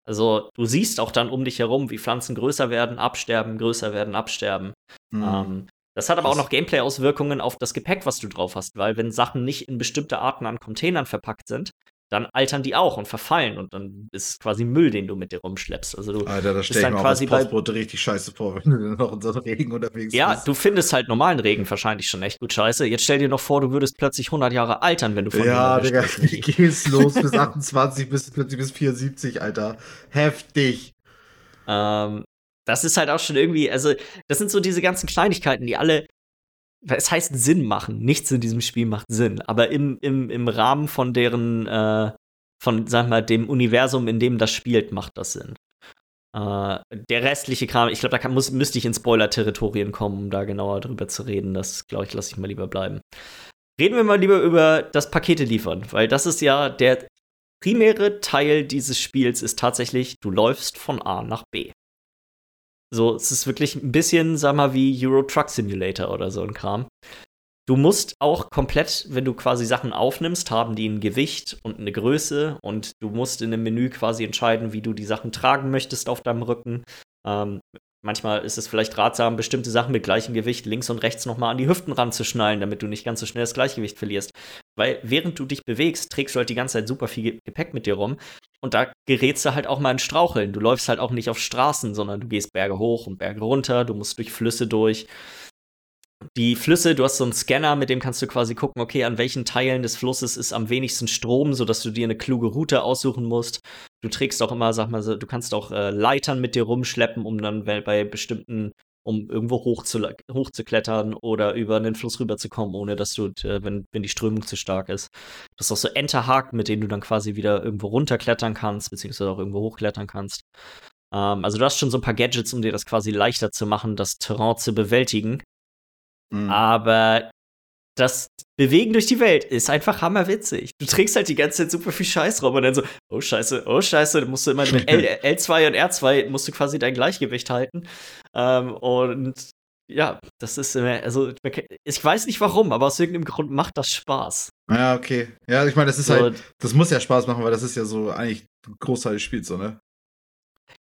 Also du siehst auch dann um dich herum, wie Pflanzen größer werden, absterben, größer werden, absterben. Mhm. Ähm, das hat aber auch noch Gameplay-Auswirkungen auf das Gepäck, was du drauf hast, weil wenn Sachen nicht in bestimmte Arten an Containern verpackt sind, dann altern die auch und verfallen und dann ist es quasi Müll, den du mit dir rumschleppst. Also du Alter, da stelle ich mir quasi Postbote richtig scheiße vor, wenn du noch in so einem Regen unterwegs ja, bist. Ja, du findest halt normalen Regen wahrscheinlich schon echt gut scheiße. Jetzt stell dir noch vor, du würdest plötzlich 100 Jahre altern, wenn du von Ja, Digga, wie geht's los bis 28 bis plötzlich bis 74, Alter. Heftig. Ähm, das ist halt auch schon irgendwie, also das sind so diese ganzen Kleinigkeiten, die alle es heißt Sinn machen. Nichts in diesem Spiel macht Sinn. Aber im, im, im Rahmen von deren, äh, von, sag mal, dem Universum, in dem das spielt, macht das Sinn. Äh, der restliche Kram, ich glaube, da kann, muss, müsste ich in Spoiler-Territorien kommen, um da genauer drüber zu reden. Das, glaube ich, lasse ich mal lieber bleiben. Reden wir mal lieber über das Pakete liefern, weil das ist ja der primäre Teil dieses Spiels ist tatsächlich, du läufst von A nach B. So, es ist wirklich ein bisschen, sag mal, wie Euro Truck Simulator oder so ein Kram. Du musst auch komplett, wenn du quasi Sachen aufnimmst, haben die ein Gewicht und eine Größe und du musst in einem Menü quasi entscheiden, wie du die Sachen tragen möchtest auf deinem Rücken. Ähm, manchmal ist es vielleicht ratsam, bestimmte Sachen mit gleichem Gewicht links und rechts nochmal an die Hüften ranzuschnallen, damit du nicht ganz so schnell das Gleichgewicht verlierst. Weil während du dich bewegst, trägst du halt die ganze Zeit super viel Gepäck mit dir rum und da gerätst du halt auch mal in Straucheln. Du läufst halt auch nicht auf Straßen, sondern du gehst Berge hoch und Berge runter, du musst durch Flüsse durch die Flüsse, du hast so einen Scanner, mit dem kannst du quasi gucken, okay, an welchen Teilen des Flusses ist am wenigsten Strom, sodass du dir eine kluge Route aussuchen musst. Du trägst auch immer, sag mal du kannst auch äh, Leitern mit dir rumschleppen, um dann bei bestimmten, um irgendwo hoch zu, hochzuklettern oder über einen Fluss rüberzukommen, ohne dass du, äh, wenn, wenn die Strömung zu stark ist. Du hast auch so Enterhaken, mit denen du dann quasi wieder irgendwo runterklettern kannst, beziehungsweise auch irgendwo hochklettern kannst. Ähm, also du hast schon so ein paar Gadgets, um dir das quasi leichter zu machen, das Terrain zu bewältigen. Mhm. Aber das Bewegen durch die Welt ist einfach hammerwitzig. Du trägst halt die ganze Zeit super viel Scheiß rum und dann so, oh Scheiße, oh Scheiße, dann musst du immer mit L, L2 und R2 musst du quasi dein Gleichgewicht halten. Ähm, und ja, das ist immer, also ich weiß nicht warum, aber aus irgendeinem Grund macht das Spaß. Ja, okay. Ja, ich meine, das ist so, halt, das muss ja Spaß machen, weil das ist ja so eigentlich ein Großteil des Spiels, so, ne?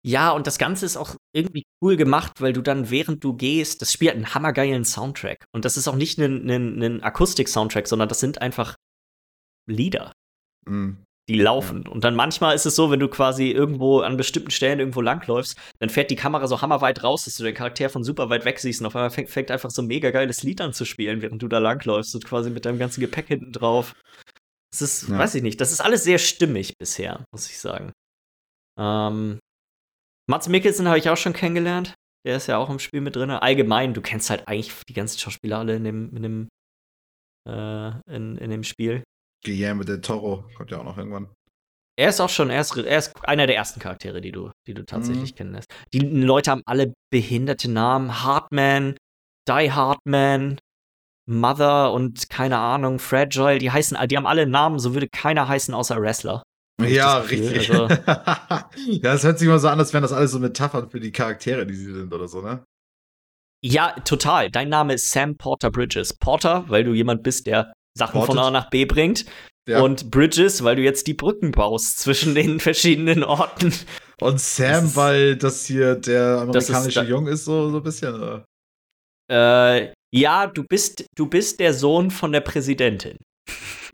Ja, und das Ganze ist auch irgendwie cool gemacht, weil du dann, während du gehst, das Spiel hat einen hammergeilen Soundtrack. Und das ist auch nicht ein, ein, ein Akustik-Soundtrack, sondern das sind einfach Lieder, mhm. die laufen. Ja. Und dann manchmal ist es so, wenn du quasi irgendwo an bestimmten Stellen irgendwo langläufst, dann fährt die Kamera so hammerweit raus, dass du den Charakter von super weit weg siehst. Und auf einmal fängt, fängt einfach so ein mega geiles Lied an zu spielen, während du da langläufst und quasi mit deinem ganzen Gepäck hinten drauf. Das ist, ja. weiß ich nicht, das ist alles sehr stimmig bisher, muss ich sagen. Ähm, Mats Mikkelsen habe ich auch schon kennengelernt. Der ist ja auch im Spiel mit drin. Allgemein, du kennst halt eigentlich die ganzen Schauspieler alle in dem, in dem, äh, in, in dem Spiel. Guillermo del Toro kommt ja auch noch irgendwann. Er ist auch schon, er ist, er ist einer der ersten Charaktere, die du, die du tatsächlich mhm. kennenlässt. Die Leute haben alle behinderte Namen. Hartman, Die Hartman, Mother und keine Ahnung, Fragile, die heißen, die haben alle Namen, so würde keiner heißen außer Wrestler. Ja, richtig. Also, ja, das hört sich immer so an, als wären das alles so Metaphern für die Charaktere, die sie sind oder so, ne? Ja, total. Dein Name ist Sam Porter Bridges. Porter, weil du jemand bist, der Sachen Ported. von A nach B bringt. Ja. Und Bridges, weil du jetzt die Brücken baust zwischen den verschiedenen Orten. Und Sam, das weil das hier der amerikanische ist Jung ist, so, so ein bisschen, oder? Äh, ja, du bist, du bist der Sohn von der Präsidentin.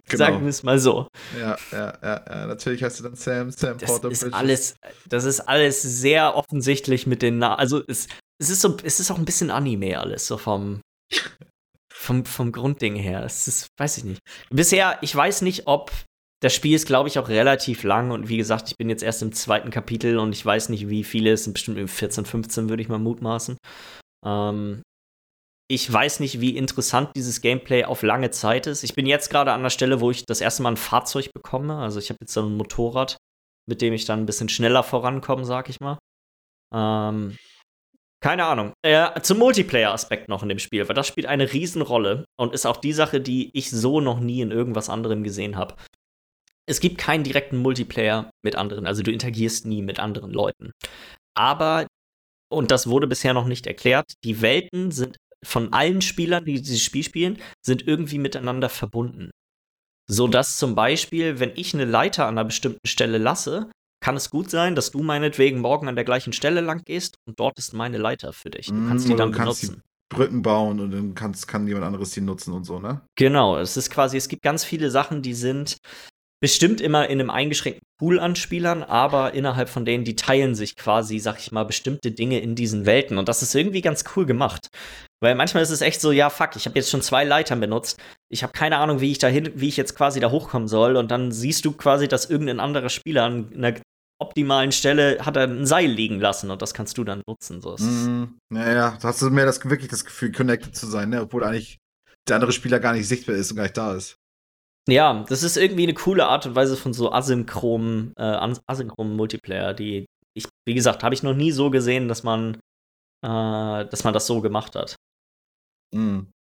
Genau. Sagen wir es mal so. Ja, ja, ja, ja, natürlich hast du dann Sam, Sam das Porter ist alles, Das ist alles sehr offensichtlich mit den Namen. Also es, es ist so, es ist auch ein bisschen Anime alles, so vom, vom, vom Grundding her. Es ist, weiß ich nicht. Bisher, ich weiß nicht, ob das Spiel ist, glaube ich, auch relativ lang und wie gesagt, ich bin jetzt erst im zweiten Kapitel und ich weiß nicht, wie viele es sind, bestimmt 14, 15 würde ich mal mutmaßen. Ähm, ich weiß nicht, wie interessant dieses Gameplay auf lange Zeit ist. Ich bin jetzt gerade an der Stelle, wo ich das erste Mal ein Fahrzeug bekomme. Also ich habe jetzt so ein Motorrad, mit dem ich dann ein bisschen schneller vorankomme, sag ich mal. Ähm, keine Ahnung. Äh, zum Multiplayer-Aspekt noch in dem Spiel, weil das spielt eine Riesenrolle und ist auch die Sache, die ich so noch nie in irgendwas anderem gesehen habe. Es gibt keinen direkten Multiplayer mit anderen, also du interagierst nie mit anderen Leuten. Aber, und das wurde bisher noch nicht erklärt, die Welten sind von allen Spielern, die dieses Spiel spielen, sind irgendwie miteinander verbunden. So dass zum Beispiel, wenn ich eine Leiter an einer bestimmten Stelle lasse, kann es gut sein, dass du meinetwegen morgen an der gleichen Stelle lang gehst und dort ist meine Leiter für dich. Du kannst mm, die dann du kannst benutzen. Die Brücken bauen und dann kannst, kann jemand anderes die nutzen und so, ne? Genau, es ist quasi, es gibt ganz viele Sachen, die sind bestimmt immer in einem eingeschränkten Pool an Spielern, aber innerhalb von denen, die teilen sich quasi, sag ich mal, bestimmte Dinge in diesen Welten. Und das ist irgendwie ganz cool gemacht. Weil manchmal ist es echt so, ja, fuck, ich habe jetzt schon zwei Leitern benutzt. Ich habe keine Ahnung, wie ich da hin, wie ich jetzt quasi da hochkommen soll. Und dann siehst du quasi, dass irgendein anderer Spieler an einer optimalen Stelle hat er ein Seil liegen lassen und das kannst du dann nutzen. So. Mm, ja, ja, da hast du mehr das, wirklich das Gefühl, connected zu sein, ne? obwohl eigentlich der andere Spieler gar nicht sichtbar ist und gar nicht da ist. Ja, das ist irgendwie eine coole Art und Weise von so asynchronen, äh, asynchronen Multiplayer, die ich, wie gesagt, habe ich noch nie so gesehen, dass man, äh, dass man das so gemacht hat. Mhm.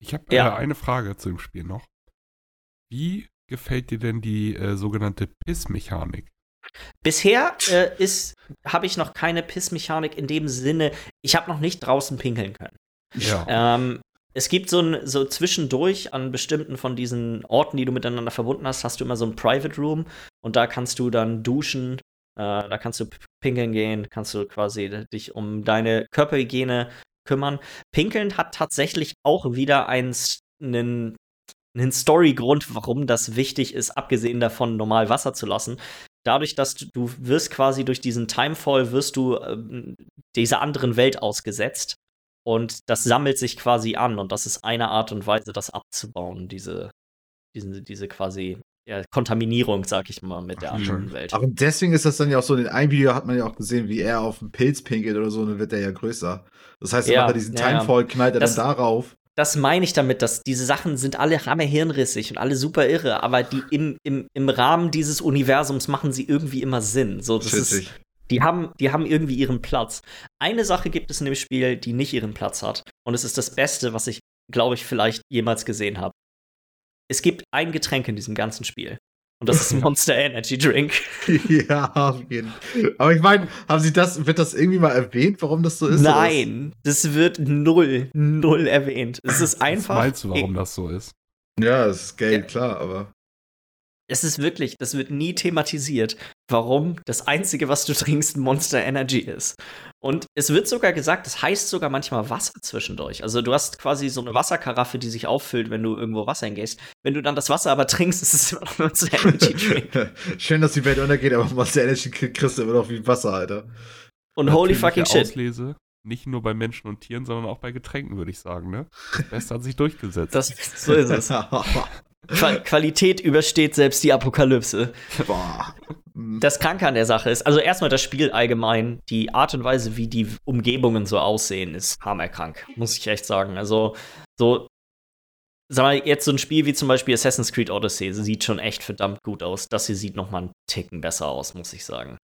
Ich habe ja. äh, eine Frage zu dem Spiel noch. Wie gefällt dir denn die äh, sogenannte Piss-Mechanik? Bisher äh, habe ich noch keine Pissmechanik in dem Sinne, ich habe noch nicht draußen pinkeln können. Ja. Ähm, es gibt so ein, so zwischendurch an bestimmten von diesen Orten, die du miteinander verbunden hast, hast du immer so ein Private Room und da kannst du dann duschen, äh, da kannst du pinkeln gehen, kannst du quasi dich um deine Körperhygiene kümmern. Pinkeln hat tatsächlich auch wieder einen, einen, einen Story-Grund, warum das wichtig ist, abgesehen davon, normal Wasser zu lassen. Dadurch, dass du, du wirst quasi durch diesen Timefall wirst du äh, dieser anderen Welt ausgesetzt. Und das sammelt sich quasi an. Und das ist eine Art und Weise, das abzubauen, diese, diese, diese quasi ja, Kontaminierung, sag ich mal, mit der anderen Welt. Und deswegen ist das dann ja auch so, in einem Video hat man ja auch gesehen, wie er auf einen Pilz pinkelt oder so, und dann wird der ja größer. Das heißt, ja, macht er diesen ja, Timefall, knallt er das, dann darauf das meine ich damit, dass diese Sachen sind alle hammer hirnrissig und alle super irre, aber die im, im, im Rahmen dieses Universums machen sie irgendwie immer Sinn. So, das ist, die haben, die haben irgendwie ihren Platz. Eine Sache gibt es in dem Spiel, die nicht ihren Platz hat. Und es ist das Beste, was ich, glaube ich, vielleicht jemals gesehen habe. Es gibt ein Getränk in diesem ganzen Spiel. Und das ist Monster Energy Drink. ja, auf jeden Fall. Aber ich meine, haben Sie das, wird das irgendwie mal erwähnt, warum das so ist? Nein, das wird null, null erwähnt. Es ist einfach. Was meinst du, warum das so ist? Ja, es ist Geld, ja. klar, aber es ist wirklich, das wird nie thematisiert, warum das Einzige, was du trinkst, Monster Energy ist. Und es wird sogar gesagt, es das heißt sogar manchmal Wasser zwischendurch. Also du hast quasi so eine Wasserkaraffe, die sich auffüllt, wenn du irgendwo Wasser hingehst. Wenn du dann das Wasser aber trinkst, ist es immer noch Monster Energy Drink. Schön, dass die Welt untergeht, aber Monster Energy kriegst du immer noch wie Wasser, Alter. Und holy fucking shit. Auslese, nicht nur bei Menschen und Tieren, sondern auch bei Getränken, würde ich sagen, ne? Das Beste hat sich durchgesetzt. Das, so ist es. Qual Qualität übersteht selbst die Apokalypse. Boah. Das Kranke an der Sache ist, also erstmal das Spiel allgemein, die Art und Weise, wie die Umgebungen so aussehen, ist hammerkrank, muss ich echt sagen. Also, so, sag mal, jetzt so ein Spiel wie zum Beispiel Assassin's Creed Odyssey sieht schon echt verdammt gut aus. Das hier sieht noch mal einen Ticken besser aus, muss ich sagen.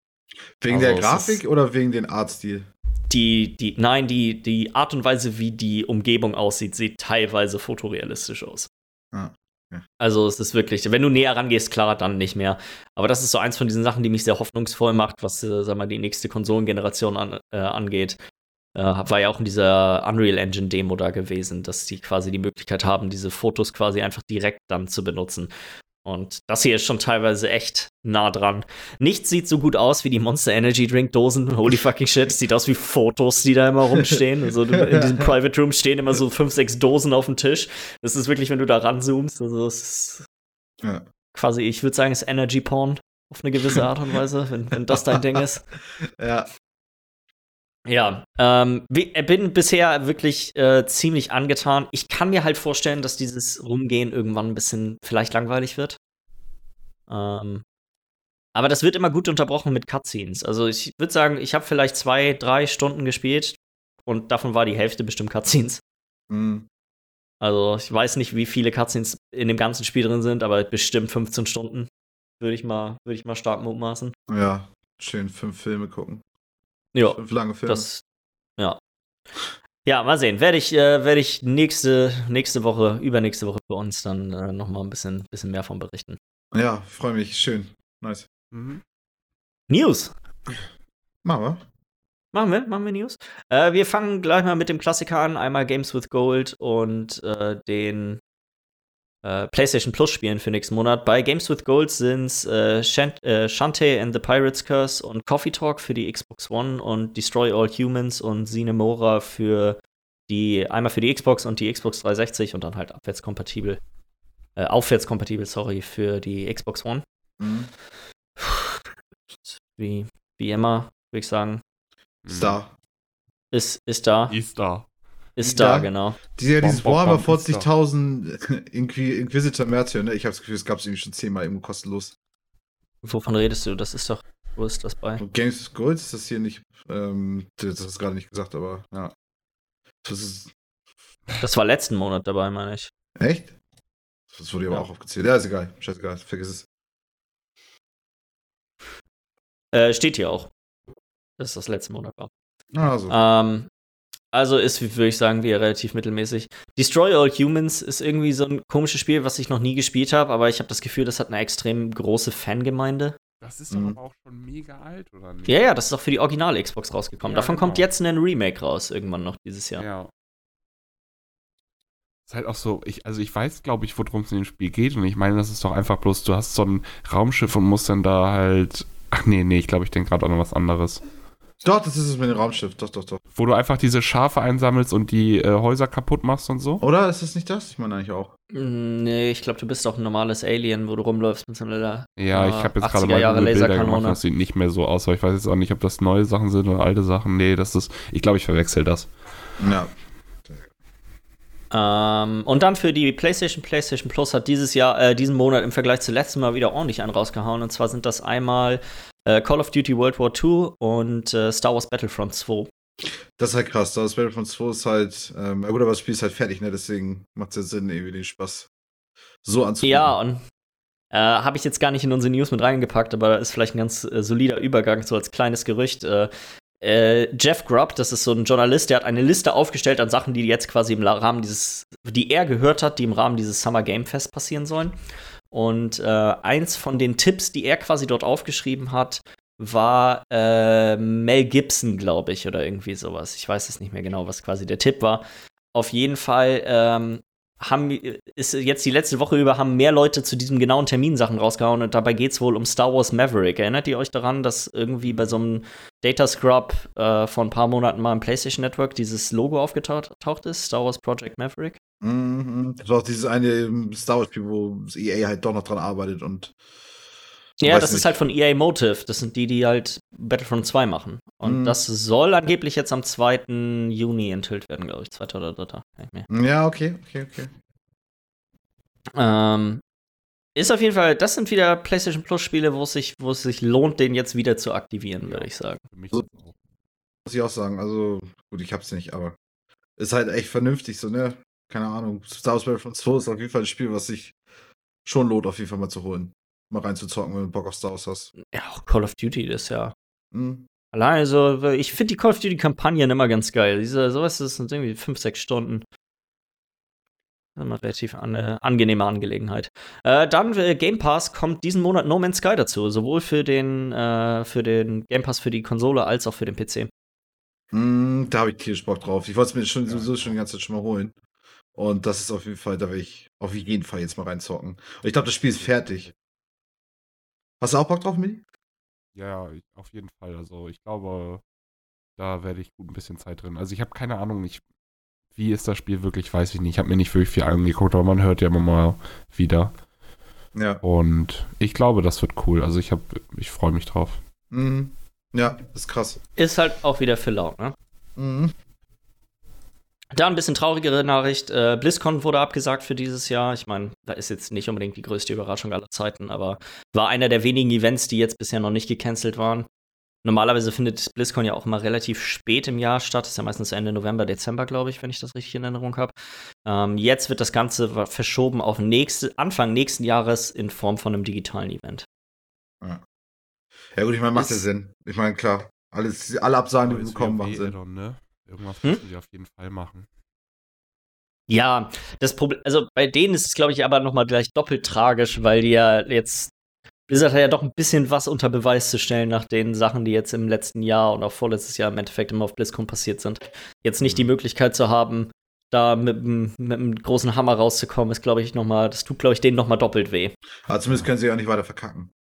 Wegen also, der Grafik oder wegen dem Artstil? Die, die, nein, die, die Art und Weise, wie die Umgebung aussieht, sieht teilweise fotorealistisch aus. Ah. Also es ist wirklich, wenn du näher rangehst, klar, dann nicht mehr. Aber das ist so eins von diesen Sachen, die mich sehr hoffnungsvoll macht, was, äh, sag mal, die nächste Konsolengeneration an, äh, angeht. Äh, war ja auch in dieser Unreal Engine Demo da gewesen, dass sie quasi die Möglichkeit haben, diese Fotos quasi einfach direkt dann zu benutzen. Und das hier ist schon teilweise echt nah dran. Nichts sieht so gut aus wie die Monster Energy Drink Dosen. Holy fucking shit. Sieht aus wie Fotos, die da immer rumstehen. Also in diesem Private Room stehen immer so fünf, sechs Dosen auf dem Tisch. Das ist wirklich, wenn du da ranzoomst. Also es ist ja. quasi, ich würde sagen, es ist Energy Porn auf eine gewisse Art und Weise, wenn, wenn das dein Ding ist. Ja. Ja, ähm, bin bisher wirklich äh, ziemlich angetan. Ich kann mir halt vorstellen, dass dieses Rumgehen irgendwann ein bisschen vielleicht langweilig wird. Ähm, aber das wird immer gut unterbrochen mit Cutscenes. Also ich würde sagen, ich habe vielleicht zwei, drei Stunden gespielt und davon war die Hälfte bestimmt Cutscenes. Mhm. Also ich weiß nicht, wie viele Cutscenes in dem ganzen Spiel drin sind, aber bestimmt 15 Stunden. Würde ich mal, würde ich mal stark mutmaßen. Ja, schön fünf Filme gucken. Ja. Fünf lange Filme. Das, ja. Ja, mal sehen. Werde ich, äh, werde ich nächste, nächste Woche, übernächste Woche für uns dann äh, noch mal ein bisschen, bisschen mehr von berichten. Ja, freue mich. Schön. Nice. Mhm. News. Machen wir. Machen wir, machen wir News. Äh, wir fangen gleich mal mit dem Klassiker an. Einmal Games with Gold und äh, den äh, PlayStation Plus spielen für nächsten Monat. Bei Games with Gold sind es äh, äh, Shantae and the Pirate's Curse und Coffee Talk für die Xbox One und Destroy All Humans und Sinemora für die, einmal für die Xbox und die Xbox 360 und dann halt abwärtskompatibel, äh, aufwärtskompatibel, sorry, für die Xbox One. Mhm. Wie, wie immer, würde ich sagen. Ist da. Ist, ist da. Ist da. Ist da, genau. Die, ja, dieses Warhammer 40.000 Inqui Inquisitor Märtyr, ne? Ich habe das Gefühl, es gab es irgendwie schon zehnmal irgendwo kostenlos. Wovon redest du? Das ist doch, wo ist das bei? Games of Gold ist das hier nicht, ähm, das ist gerade nicht gesagt, aber ja. Das, ist das war letzten Monat dabei, meine ich. Echt? Das wurde ja. aber auch aufgezählt. Ja, ist egal. Scheißegal, vergiss es. Äh, steht hier auch, dass das letzten Monat war. Ah, so. Ähm, Also ist, würde ich sagen, wieder relativ mittelmäßig. Destroy All Humans ist irgendwie so ein komisches Spiel, was ich noch nie gespielt habe, aber ich habe das Gefühl, das hat eine extrem große Fangemeinde. Das ist doch mhm. aber auch schon mega alt, oder nicht? Ja, ja, das ist auch für die originale Xbox rausgekommen. Ja, Davon genau. kommt jetzt ein Remake raus, irgendwann noch dieses Jahr. Ja. Ist halt auch so, ich, also ich weiß, glaube ich, worum es in dem Spiel geht und ich meine, das ist doch einfach bloß, du hast so ein Raumschiff und musst dann da halt. Ach nee, nee, ich glaube, ich denke gerade an was anderes. Doch, das ist es mit dem Raumschiff, doch, doch, doch. Wo du einfach diese Schafe einsammelst und die äh, Häuser kaputt machst und so. Oder ist das nicht das? Ich meine eigentlich auch. Mm, nee, ich glaube, du bist doch ein normales Alien, wo du rumläufst mit so einer Ja, ich habe jetzt gerade mal Jahre Bilder gemacht, das sieht nicht mehr so aus, aber ich weiß jetzt auch nicht, ob das neue Sachen sind oder alte Sachen. Nee, das ist, ich glaube, ich verwechsel das. Ja. Ähm, und dann für die PlayStation, PlayStation Plus hat dieses Jahr, äh, diesen Monat im Vergleich zu letztem Mal wieder ordentlich einen rausgehauen. Und zwar sind das einmal äh, Call of Duty World War II und äh, Star Wars Battlefront 2. Das ist halt krass. Star Wars Battlefront 2 ist halt, ähm, gut, aber das Spiel ist halt fertig, ne? Deswegen macht es ja Sinn, irgendwie den Spaß so anzugucken. Ja, und äh, habe ich jetzt gar nicht in unsere News mit reingepackt, aber ist vielleicht ein ganz äh, solider Übergang, so als kleines Gerücht. Äh, äh, Jeff Grubb, das ist so ein Journalist, der hat eine Liste aufgestellt an Sachen, die jetzt quasi im Rahmen dieses, die er gehört hat, die im Rahmen dieses Summer Game Fest passieren sollen. Und äh, eins von den Tipps, die er quasi dort aufgeschrieben hat, war äh, Mel Gibson, glaube ich, oder irgendwie sowas. Ich weiß es nicht mehr genau, was quasi der Tipp war. Auf jeden Fall ähm, haben, ist jetzt die letzte Woche über, haben mehr Leute zu diesem genauen Termin Sachen rausgehauen und dabei geht es wohl um Star Wars Maverick. Erinnert ihr euch daran, dass irgendwie bei so einem Data Scrub äh, vor ein paar Monaten mal im PlayStation Network dieses Logo aufgetaucht ist? Star Wars Project Maverick? Mhm. Das war auch dieses eine Star Wars-Spiel, wo das EA halt doch noch dran arbeitet und. Ja, das nicht. ist halt von EA Motive. Das sind die, die halt Battlefront 2 machen. Und mhm. das soll angeblich jetzt am 2. Juni enthüllt werden, glaube ich. 2. oder 3. Ja, okay, okay, okay. Ähm, ist auf jeden Fall, das sind wieder PlayStation Plus Spiele, wo es sich, wo es sich lohnt, den jetzt wieder zu aktivieren, würde ich sagen. So, muss ich auch sagen. Also, gut, ich hab's nicht, aber ist halt echt vernünftig so, ne? keine Ahnung, Star Wars Battlefront 2 ist auf jeden Fall ein Spiel, was sich schon lohnt, auf jeden Fall mal zu holen. Mal reinzuzocken, wenn du Bock auf Star Wars hast. Ja, auch Call of Duty das ja. Mhm. Allein so, ich finde die Call of Duty-Kampagnen immer ganz geil. Diese, sowas ist irgendwie 5, 6 Stunden. Eine relativ an, äh, angenehme Angelegenheit. Äh, dann äh, Game Pass kommt diesen Monat No Man's Sky dazu, sowohl für den, äh, für den Game Pass für die Konsole als auch für den PC. Mm, da habe ich tierisch Bock drauf. Ich wollte es mir schon, sowieso schon die ganze Zeit schon mal holen. Und das ist auf jeden Fall, da werde ich auf jeden Fall jetzt mal reinzocken. Und ich glaube, das Spiel ist fertig. Hast du auch Bock drauf, Mini? Ja, auf jeden Fall. Also ich glaube, da werde ich gut ein bisschen Zeit drin. Also ich habe keine Ahnung, ich, wie ist das Spiel wirklich, weiß ich nicht. Ich habe mir nicht wirklich viel angeguckt, aber man hört ja immer mal wieder. Ja. Und ich glaube, das wird cool. Also ich habe, ich freue mich drauf. Mhm. Ja, ist krass. Ist halt auch wieder für laut, ne? Mhm. Da ein bisschen traurigere Nachricht. Äh, BlizzCon wurde abgesagt für dieses Jahr. Ich meine, da ist jetzt nicht unbedingt die größte Überraschung aller Zeiten, aber war einer der wenigen Events, die jetzt bisher noch nicht gecancelt waren. Normalerweise findet BlizzCon ja auch immer relativ spät im Jahr statt. Das ist ja meistens Ende November, Dezember, glaube ich, wenn ich das richtig in Erinnerung habe. Ähm, jetzt wird das Ganze verschoben auf nächste, Anfang nächsten Jahres in Form von einem digitalen Event. Ja, ja gut, ich meine, macht ja Sinn. Ich meine, klar, alles, alle Absagen, die wir bekommen, machen Sinn. Ne? Irgendwas hm? müssen sie auf jeden Fall machen. Ja, das Problem, also bei denen ist es, glaube ich, aber nochmal gleich doppelt tragisch, weil die ja jetzt, Blizzard hat ja doch ein bisschen was unter Beweis zu stellen nach den Sachen, die jetzt im letzten Jahr und auch vorletztes Jahr im Endeffekt immer auf BlizzCon passiert sind. Jetzt nicht die mhm. Möglichkeit zu haben, da mit, mit einem großen Hammer rauszukommen, ist, glaube ich, nochmal, das tut, glaube ich, denen nochmal doppelt weh. Aber zumindest können sie ja nicht weiter verkacken.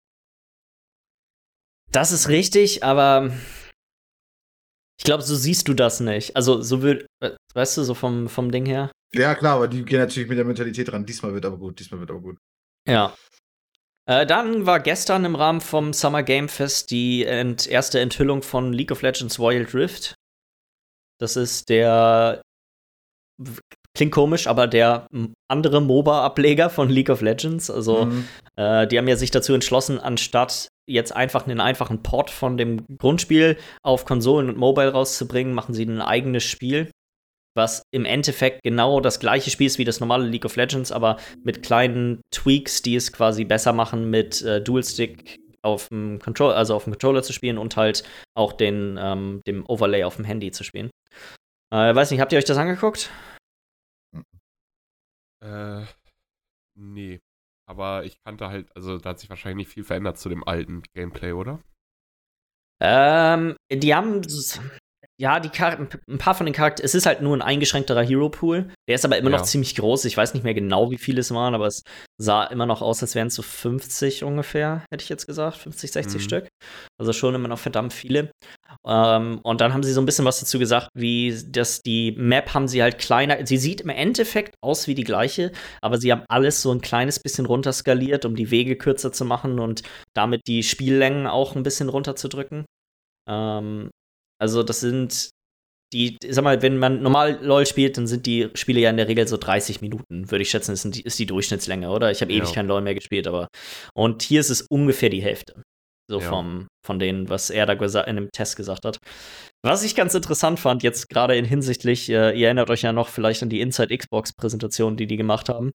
Das ist richtig, aber ich glaube, so siehst du das nicht. Also, so wird, weißt du, so vom, vom Ding her. Ja, klar, aber die gehen natürlich mit der Mentalität ran. Diesmal wird aber gut, diesmal wird aber gut. Ja. Äh, dann war gestern im Rahmen vom Summer Game Fest die ent erste Enthüllung von League of Legends Wild Rift. Das ist der klingt komisch, aber der andere MOBA-Ableger von League of Legends. Also, mhm. äh, die haben ja sich dazu entschlossen, anstatt jetzt einfach einen einfachen Port von dem Grundspiel auf Konsolen und Mobile rauszubringen, machen sie ein eigenes Spiel, was im Endeffekt genau das gleiche Spiel ist wie das normale League of Legends, aber mit kleinen Tweaks, die es quasi besser machen, mit äh, Dual-Stick auf dem Controller, also auf dem Controller zu spielen und halt auch den, ähm, dem Overlay auf dem Handy zu spielen. Äh, weiß nicht, habt ihr euch das angeguckt? Äh, nee. Aber ich kannte halt, also da hat sich wahrscheinlich nicht viel verändert zu dem alten Gameplay, oder? Ähm, die haben ja, die Char ein paar von den Charakteren, es ist halt nur ein eingeschränkterer Hero Pool. Der ist aber immer ja. noch ziemlich groß. Ich weiß nicht mehr genau, wie viele es waren, aber es sah immer noch aus, als wären es so 50 ungefähr, hätte ich jetzt gesagt. 50, 60 mhm. Stück. Also schon immer noch verdammt viele. Ähm, und dann haben sie so ein bisschen was dazu gesagt, wie das die Map haben sie halt kleiner. Sie sieht im Endeffekt aus wie die gleiche, aber sie haben alles so ein kleines bisschen runterskaliert, um die Wege kürzer zu machen und damit die Spiellängen auch ein bisschen runterzudrücken. Ähm, also das sind die, sag mal, wenn man normal LOL spielt, dann sind die Spiele ja in der Regel so 30 Minuten, würde ich schätzen, ist die, ist die Durchschnittslänge, oder? Ich habe ewig ja. kein LOL mehr gespielt, aber und hier ist es ungefähr die Hälfte. So ja. vom, von denen, was er da in dem Test gesagt hat. Was ich ganz interessant fand, jetzt gerade in hinsichtlich, äh, ihr erinnert euch ja noch vielleicht an die Inside Xbox-Präsentation, die die gemacht haben.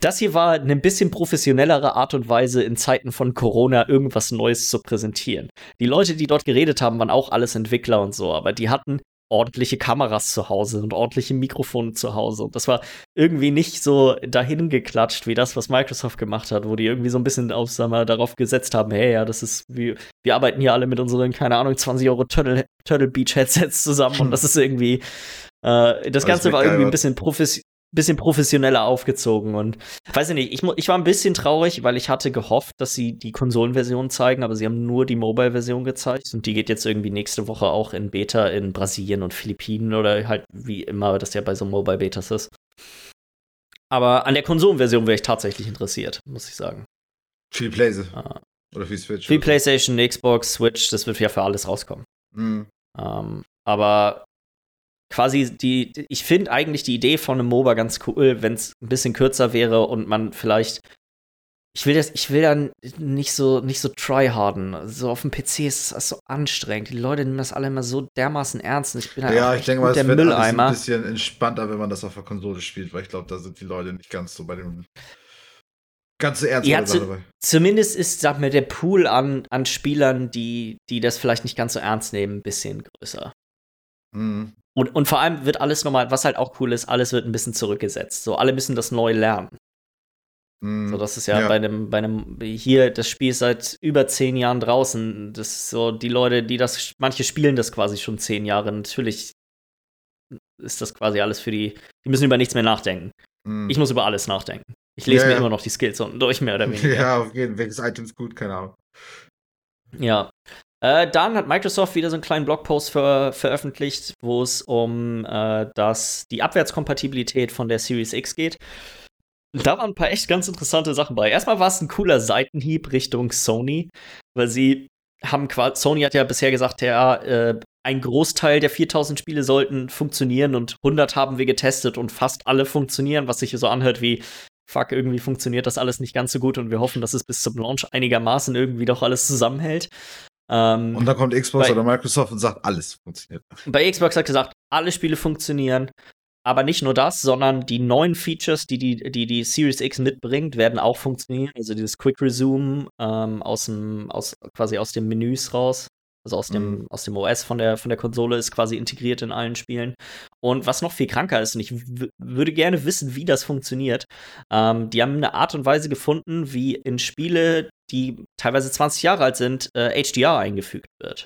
Das hier war eine bisschen professionellere Art und Weise, in Zeiten von Corona irgendwas Neues zu präsentieren. Die Leute, die dort geredet haben, waren auch alles Entwickler und so, aber die hatten ordentliche Kameras zu Hause und ordentliche Mikrofone zu Hause. Und das war irgendwie nicht so dahin geklatscht wie das, was Microsoft gemacht hat, wo die irgendwie so ein bisschen auf, sag mal, darauf gesetzt haben, hey, ja, das ist, wir, wir arbeiten hier alle mit unseren, keine Ahnung, 20 Euro Turtle, Turtle Beach Headsets zusammen und das ist irgendwie, äh, das Ganze war irgendwie ein bisschen professionell bisschen professioneller aufgezogen und weiß ich nicht, ich, ich war ein bisschen traurig, weil ich hatte gehofft, dass sie die Konsolenversion zeigen, aber sie haben nur die Mobile-Version gezeigt und die geht jetzt irgendwie nächste Woche auch in Beta in Brasilien und Philippinen oder halt wie immer das ja bei so Mobile-Betas ist. Aber an der Konsolenversion wäre ich tatsächlich interessiert, muss ich sagen. Für die PlayStation. Ah. Oder die Switch. Die PlayStation, Xbox, Switch, das wird ja für alles rauskommen. Mhm. Ähm, aber quasi die, ich finde eigentlich die Idee von einem MOBA ganz cool, wenn es ein bisschen kürzer wäre und man vielleicht ich will das, ich will dann nicht so, nicht so tryharden. So auf dem PC ist es so anstrengend. Die Leute nehmen das alle immer so dermaßen ernst. Ich bin ja, ich denke mal, es wird Mülleimer. ein bisschen entspannter, wenn man das auf der Konsole spielt, weil ich glaube, da sind die Leute nicht ganz so bei dem ganz ernst ja, zu, dabei. Zumindest ist, sag mal, der Pool an, an Spielern, die, die das vielleicht nicht ganz so ernst nehmen, ein bisschen größer. Mhm. Und, und vor allem wird alles nochmal, was halt auch cool ist, alles wird ein bisschen zurückgesetzt. So, alle müssen das neu lernen. Mm, so, das ist ja, ja, bei einem, bei einem, hier, das Spiel ist seit über zehn Jahren draußen. Das so, die Leute, die das, manche spielen das quasi schon zehn Jahre. Natürlich ist das quasi alles für die, die müssen über nichts mehr nachdenken. Mm. Ich muss über alles nachdenken. Ich lese ja, mir ja. immer noch die Skills unten durch, mehr oder weniger. Ja, auf jeden Fall. Welches Item ist gut, keine Ahnung. Ja. Äh, dann hat Microsoft wieder so einen kleinen Blogpost ver veröffentlicht, wo es um äh, das, die Abwärtskompatibilität von der Series X geht. Da waren ein paar echt ganz interessante Sachen bei. Erstmal war es ein cooler Seitenhieb Richtung Sony, weil sie haben quasi, Sony hat ja bisher gesagt, ja, äh, ein Großteil der 4000 Spiele sollten funktionieren und 100 haben wir getestet und fast alle funktionieren, was sich so anhört wie, fuck, irgendwie funktioniert das alles nicht ganz so gut und wir hoffen, dass es bis zum Launch einigermaßen irgendwie doch alles zusammenhält. Ähm, und dann kommt Xbox bei, oder Microsoft und sagt, alles funktioniert. Bei Xbox hat gesagt, alle Spiele funktionieren. Aber nicht nur das, sondern die neuen Features, die die, die, die Series X mitbringt, werden auch funktionieren. Also dieses Quick Resume ähm, aus dem, aus, quasi aus den Menüs raus. Also aus dem, mhm. aus dem OS von der, von der Konsole ist quasi integriert in allen Spielen. Und was noch viel kranker ist, und ich würde gerne wissen, wie das funktioniert, ähm, die haben eine Art und Weise gefunden, wie in Spiele, die teilweise 20 Jahre alt sind, äh, HDR eingefügt wird.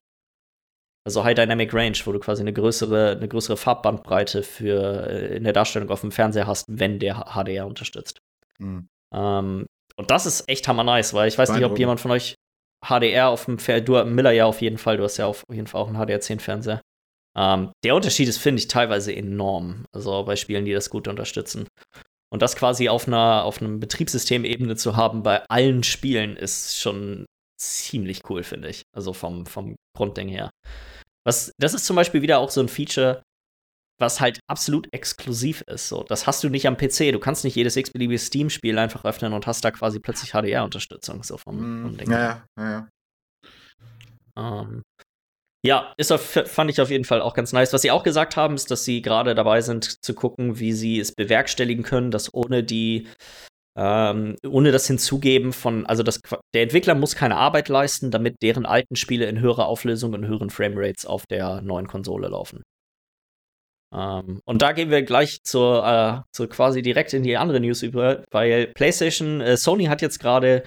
Also High Dynamic Range, wo du quasi eine größere, eine größere Farbbandbreite für äh, in der Darstellung auf dem Fernseher hast, wenn der HDR unterstützt. Mhm. Ähm, und das ist echt hammer nice, weil ich weiß nicht, ob jemand von euch HDR auf dem Fernseher, du Miller ja auf jeden Fall, du hast ja auf jeden Fall auch einen HDR10-Fernseher. Ähm, der Unterschied ist, finde ich, teilweise enorm. Also bei Spielen, die das gut unterstützen. Und das quasi auf einer auf einem Betriebssystemebene zu haben bei allen Spielen ist schon ziemlich cool, finde ich. Also vom, vom Grundding her. Was, das ist zum Beispiel wieder auch so ein Feature, was halt absolut exklusiv ist. So, das hast du nicht am PC. Du kannst nicht jedes x-beliebige Steam-Spiel einfach öffnen und hast da quasi plötzlich HDR-Unterstützung. So vom, vom mm, Ding. Ja, ja, ja. Ähm, ja, ist auf, fand ich auf jeden Fall auch ganz nice. Was sie auch gesagt haben, ist, dass sie gerade dabei sind zu gucken, wie sie es bewerkstelligen können, dass ohne die ähm, ohne das Hinzugeben von, also das, der Entwickler muss keine Arbeit leisten, damit deren alten Spiele in höherer Auflösung und höheren Framerates auf der neuen Konsole laufen. Ähm, und da gehen wir gleich zur, äh, zur quasi direkt in die andere News über, weil PlayStation, äh, Sony hat jetzt gerade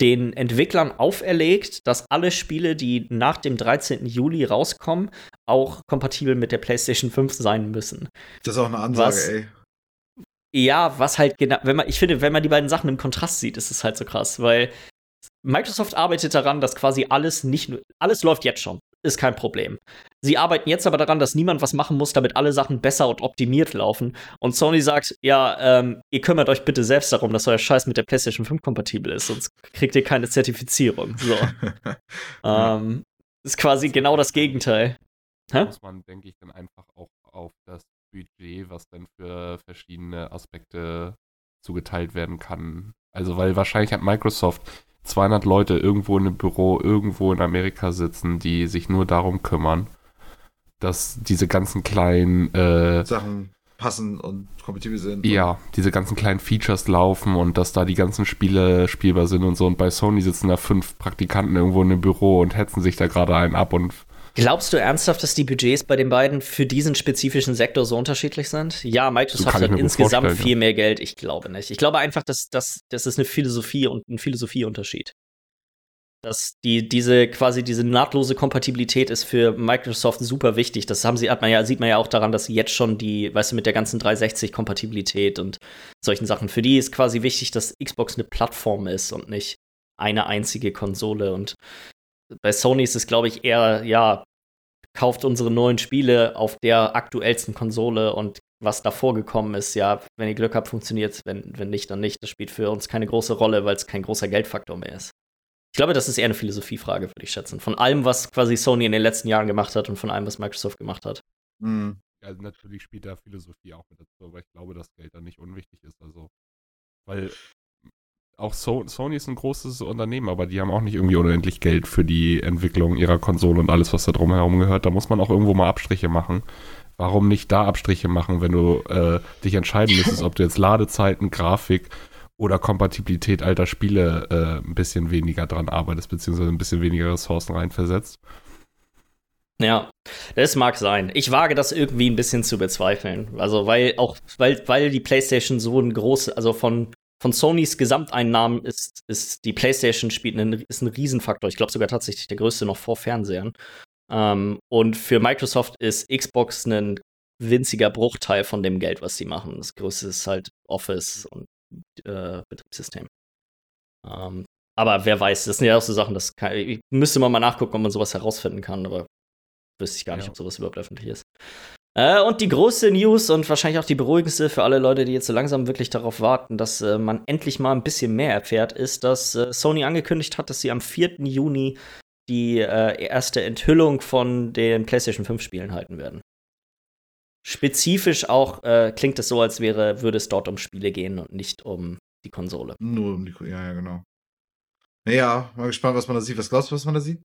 den Entwicklern auferlegt, dass alle Spiele, die nach dem 13. Juli rauskommen, auch kompatibel mit der PlayStation 5 sein müssen. Das ist auch eine Ansage, Was- ey. Ja, was halt genau, wenn man, ich finde, wenn man die beiden Sachen im Kontrast sieht, ist es halt so krass, weil Microsoft arbeitet daran, dass quasi alles nicht nur, alles läuft jetzt schon, ist kein Problem. Sie arbeiten jetzt aber daran, dass niemand was machen muss, damit alle Sachen besser und optimiert laufen. Und Sony sagt, ja, ähm, ihr kümmert euch bitte selbst darum, dass euer Scheiß mit der PlayStation 5 kompatibel ist, sonst kriegt ihr keine Zertifizierung. So. ähm, ist quasi genau das Gegenteil. Hä? muss man, denke ich, dann einfach auch auf das Budget, was dann für verschiedene Aspekte zugeteilt werden kann. Also, weil wahrscheinlich hat Microsoft 200 Leute irgendwo in einem Büro irgendwo in Amerika sitzen, die sich nur darum kümmern, dass diese ganzen kleinen, äh, Sachen passen und kompatibel sind. ja, diese ganzen kleinen Features laufen und dass da die ganzen Spiele spielbar sind und so. Und bei Sony sitzen da fünf Praktikanten irgendwo in einem Büro und hetzen sich da gerade einen ab und Glaubst du ernsthaft, dass die Budgets bei den beiden für diesen spezifischen Sektor so unterschiedlich sind? Ja, Microsoft hat insgesamt viel mehr Geld. Ich glaube nicht. Ich glaube einfach, dass, dass das ist eine Philosophie und ein Philosophieunterschied. Dass die, diese quasi diese nahtlose Kompatibilität ist für Microsoft super wichtig. Das haben sie, hat man ja, sieht man ja auch daran, dass sie jetzt schon die, weißt du, mit der ganzen 360-Kompatibilität und solchen Sachen. Für die ist quasi wichtig, dass Xbox eine Plattform ist und nicht eine einzige Konsole. Und bei Sony ist es, glaube ich, eher, ja, kauft unsere neuen Spiele auf der aktuellsten Konsole und was davor gekommen ist, ja, wenn ihr Glück habt, funktioniert wenn, wenn nicht, dann nicht. Das spielt für uns keine große Rolle, weil es kein großer Geldfaktor mehr ist. Ich glaube, das ist eher eine Philosophiefrage, würde ich schätzen. Von allem, was quasi Sony in den letzten Jahren gemacht hat und von allem, was Microsoft gemacht hat. Mhm. Also natürlich spielt da Philosophie auch mit dazu, aber ich glaube, dass Geld dann nicht unwichtig ist. Also, weil auch so Sony ist ein großes Unternehmen, aber die haben auch nicht irgendwie unendlich Geld für die Entwicklung ihrer Konsole und alles, was da drumherum gehört. Da muss man auch irgendwo mal Abstriche machen. Warum nicht da Abstriche machen, wenn du äh, dich entscheiden müsstest, ob du jetzt Ladezeiten, Grafik oder Kompatibilität alter Spiele äh, ein bisschen weniger dran arbeitest, beziehungsweise ein bisschen weniger Ressourcen reinversetzt? Ja, das mag sein. Ich wage das irgendwie ein bisschen zu bezweifeln. Also, weil auch, weil, weil die PlayStation so ein großes, also von, von Sonys Gesamteinnahmen ist, ist die PlayStation spielt einen, ist ein Riesenfaktor. Ich glaube sogar tatsächlich der größte noch vor Fernsehern. Ähm, und für Microsoft ist Xbox ein winziger Bruchteil von dem Geld, was sie machen. Das größte ist halt Office und äh, Betriebssystem. Ähm, aber wer weiß, das sind ja auch so Sachen, das kann, ich, müsste man mal nachgucken, ob man sowas herausfinden kann, aber wüsste ich gar nicht, Ja. ob sowas überhaupt öffentlich ist. Äh, und die große News und wahrscheinlich auch die beruhigendste für alle Leute, die jetzt so langsam wirklich darauf warten, dass äh, man endlich mal ein bisschen mehr erfährt, ist, dass äh, Sony angekündigt hat, dass sie am 4. Juni die äh, erste Enthüllung von den PlayStation 5 Spielen halten werden. Spezifisch auch äh, klingt es so, als wäre, würde es dort um Spiele gehen und nicht um die Konsole. Nur um die. Ja, ja, genau. Ja, mal gespannt, was man da sieht. Was glaubst du, was man da sieht?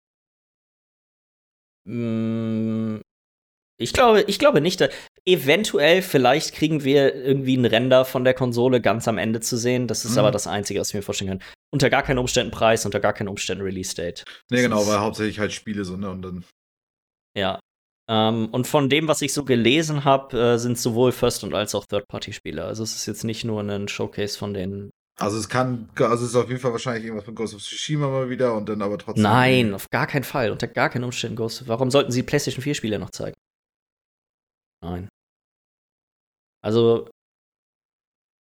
Mm, Ich glaube, ich glaube nicht. Eventuell, vielleicht kriegen wir irgendwie einen Render von der Konsole ganz am Ende zu sehen. Das ist Mhm. aber das Einzige, was ich mir vorstellen kann. Unter gar keinen Umständen Preis, unter gar keinen Umständen Release-Date. Nee, Das genau, weil hauptsächlich halt Spiele so, ne? Und dann. Ja. Ähm, und von dem, was ich so gelesen habe, äh, sind sowohl First- und als auch Third-Party-Spiele. Also es ist jetzt nicht nur ein Showcase von den. Also es kann, also es ist auf jeden Fall wahrscheinlich irgendwas von Ghost of Tsushima mal wieder und dann aber trotzdem. Nein, auf gar keinen Fall. Unter gar keinen Umständen Ghost. Warum sollten sie PlayStation 4-Spiele noch zeigen? Nein. Also,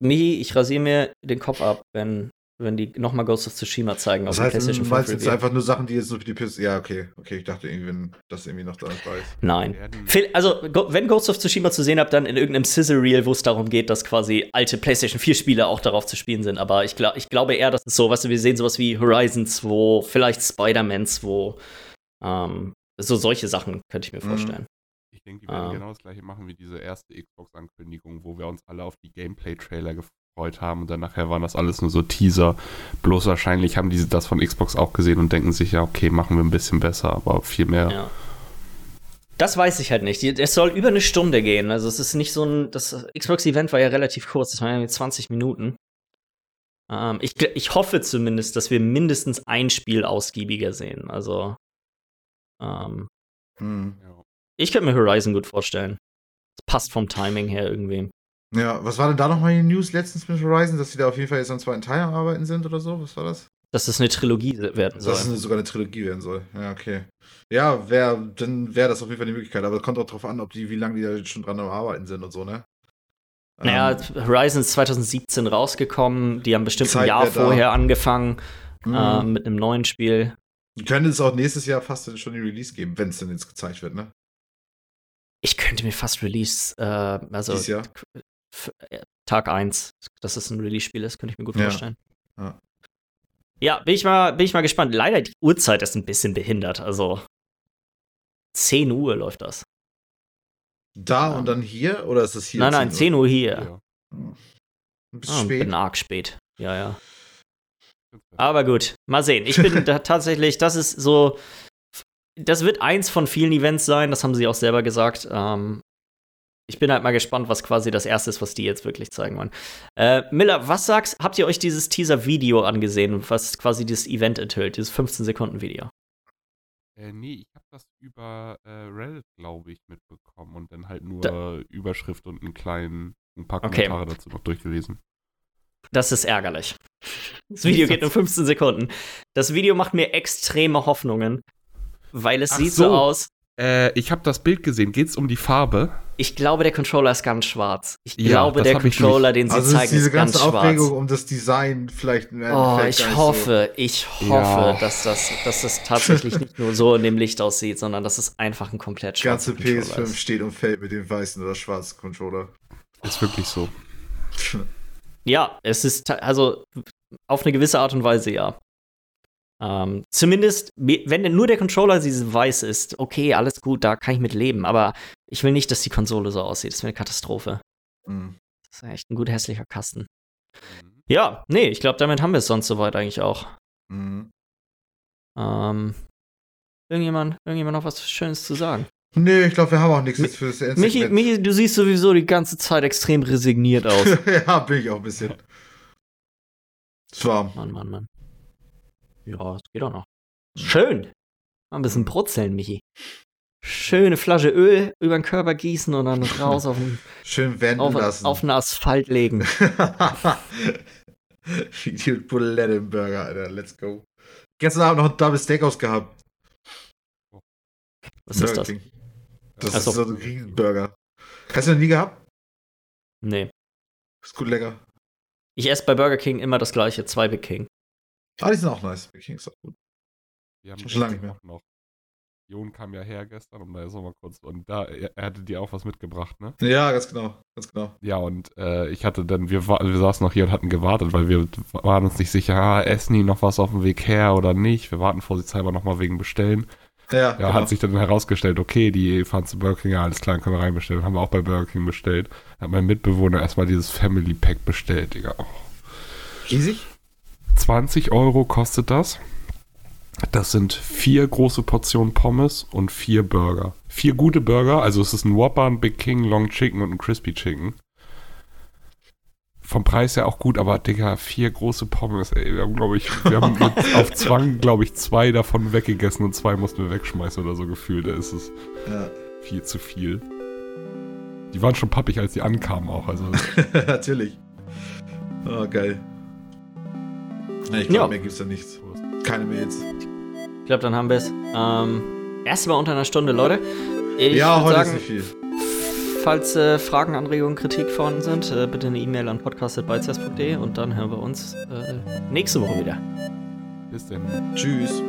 Michi, ich rasiere mir den Kopf ab, wenn, wenn die nochmal Ghost of Tsushima zeigen Das auf heißt, PlayStation du 5 meinst jetzt Review. einfach nur Sachen, die jetzt nur für die PS. Ja, okay, okay, ich dachte irgendwie, wenn das irgendwie noch da ist. Nein. Also, wenn Ghost of Tsushima zu sehen habt, dann in irgendeinem Sizzle-Reel, wo es darum geht, dass quasi alte PlayStation 4-Spiele auch darauf zu spielen sind. Aber ich, glaub, ich glaube eher, dass es so, weißt du, wir sehen sowas wie Horizon 2, vielleicht Spider-Man 2. Ähm, so solche Sachen könnte ich mir Mhm. vorstellen. Ich denke, die werden Ah. genau das gleiche machen wie diese erste Xbox-Ankündigung, wo wir uns alle auf die Gameplay-Trailer gefreut haben und dann nachher waren das alles nur so Teaser. Bloß wahrscheinlich haben diese das von Xbox auch gesehen und denken sich, ja, okay, machen wir ein bisschen besser, aber viel mehr. Ja. Das weiß ich halt nicht. Es soll über eine Stunde gehen. Also es ist nicht so ein. Das Xbox-Event war ja relativ kurz, das waren ja 20 Minuten. Ähm, ich, ich hoffe zumindest, dass wir mindestens ein Spiel ausgiebiger sehen. Also. Ähm, Hm. Ich könnte mir Horizon gut vorstellen. Das passt vom Timing her irgendwie. Ja, was war denn da nochmal die News letztens mit Horizon, dass sie da auf jeden Fall jetzt am zweiten Teil am Arbeiten sind oder so? Was war das? Dass das eine Trilogie werden soll. Dass es sogar eine Trilogie werden soll. Ja, okay. Ja, wär, dann wäre das auf jeden Fall die Möglichkeit. Aber es kommt auch darauf an, ob die, wie lange die da schon dran am Arbeiten sind und so, ne? Naja, ähm, Horizon ist 2017 rausgekommen. Die haben bestimmt ein Jahr vorher angefangen mhm. äh, mit einem neuen Spiel. Könnte es auch nächstes Jahr fast schon die Release geben, wenn es denn jetzt gezeigt wird, ne? Ich könnte mir fast Release, äh, also Dieses Jahr? Äh, Tag 1, dass es ein Release-Spiel ist, könnte ich mir gut Ja. vorstellen. Ja. Ja, bin ich, mal, bin ich mal gespannt. Leider, die Uhrzeit ist ein bisschen behindert. Also 10 Uhr läuft das. Da Ja. und dann hier? Oder ist es hier? nein, nein, 10 Uhr hier. Ja. Ein bisschen Ah, spät. bin arg spät. Ja, ja. Aber gut, mal sehen. Ich bin da tatsächlich, das ist so, das wird eins von vielen Events sein, das haben sie auch selber gesagt. Ähm, ich bin halt mal gespannt, was quasi das erste ist, was die jetzt wirklich zeigen wollen. Äh, Miller, was sagst, habt ihr euch dieses Teaser-Video angesehen, was quasi dieses Event enthüllt, dieses 15-Sekunden-Video? Äh, nee, ich habe das über äh, Reddit, glaube ich, mitbekommen und dann halt nur Da- Überschrift und einen kleinen, ein paar Okay. Kommentare dazu noch durchgelesen. Das ist ärgerlich. Das Video geht nur 15 Sekunden. Das Video macht mir extreme Hoffnungen, weil es Ach sieht so so. aus. Äh, ich habe das Bild gesehen. Geht's um die Farbe? Ich glaube, der Controller ist ganz schwarz. Ich Ja, glaube, der Controller, den sie Also zeigen, ist diese ist ganz ganze schwarz. Aufregung um das Design vielleicht im Oh, ich nicht hoffe, ich hoffe, Ja. dass, das, dass das tatsächlich nicht nur so in dem Licht aussieht, sondern dass es einfach ein komplett so. schwarzer ganze Controller PS5 ist. steht und fällt mit dem weißen oder schwarzen Controller. Ist wirklich so. Ja, es ist also auf eine gewisse Art und Weise ja. Ähm, zumindest, wenn nur der Controller dieses weiß ist, okay, alles gut, da kann ich mit leben, aber ich will nicht, dass die Konsole so aussieht. Das wäre eine Katastrophe. Mhm. Das ist echt ein gut hässlicher Kasten. Mhm. Ja, nee, ich glaube, damit haben wir es sonst soweit eigentlich auch. Mhm. Ähm, irgendjemand, irgendjemand noch was Schönes zu sagen? Nee, ich glaube, wir haben auch nichts jetzt für das Michi. Michi, du siehst sowieso die ganze Zeit extrem resigniert aus. ja, bin ich auch ein bisschen. War. Mann, Mann, Mann. Ja, es geht auch noch. Schön. Mal ein bisschen brutzeln, Michi. Schöne Flasche Öl über den Körper gießen und dann raus auf den, Schön wenden auf, lassen. auf den Asphalt legen. Die Bulette im Burger, Alter. Let's go. Gestern Abend noch ein Double Steakhouse gehabt. Was ist das? King. Das Ach so. ist so ein Riesenburger. Hast du noch nie gehabt? Nee. Ist gut lecker. Ich esse bei Burger King immer das gleiche, zwei Big King. Ah, die sind auch nice. Big King ist auch gut. Wir haben Schon lange nicht mehr. noch. Jon kam ja her gestern, um da jetzt noch mal kurz. Und da, er, er hatte dir auch was mitgebracht, ne? Ja, ganz genau. Ganz genau. Ja, und äh, ich hatte dann, wir, wir saßen noch hier und hatten gewartet, weil wir waren uns nicht sicher, ah, essen die noch was auf dem Weg her oder nicht. Wir warten vorsichtshalber noch mal wegen Bestellen. Ja, Ja, genau. hat sich dann herausgestellt, okay, die fahren zu Burger King, ja, alles klar, können wir reinbestellen. Haben wir auch bei Burger King bestellt. Hat mein Mitbewohner erstmal dieses Family Pack bestellt, Digga. Oh. riesig. 20 Euro kostet das. Das sind vier große Portionen Pommes und vier Burger. Vier gute Burger, also es ist ein Whopper, ein Big King, Long Chicken und ein Crispy Chicken. Vom Preis her auch gut, aber Digga, vier große Pommes, ey, wir haben, glaube ich, wir haben auf Zwang, glaube ich, zwei davon weggegessen und zwei mussten wir wegschmeißen oder so gefühlt. Da ist es Ja. viel zu viel. Die waren schon pappig, als die ankamen auch, also Natürlich. Oh, geil. Ja, ich glaube, Ja. mehr gibt's da nichts. Keine Mails. Ich glaube, dann haben wir es. Ähm, erst mal unter einer Stunde, Leute. Ich ja, heute sagen, ist nicht viel. Falls äh, Fragen, Anregungen, Kritik vorhanden sind, äh, bitte eine E-Mail an podcast.beizers.de und dann hören wir uns äh, nächste Woche wieder. bis denn. Tschüss.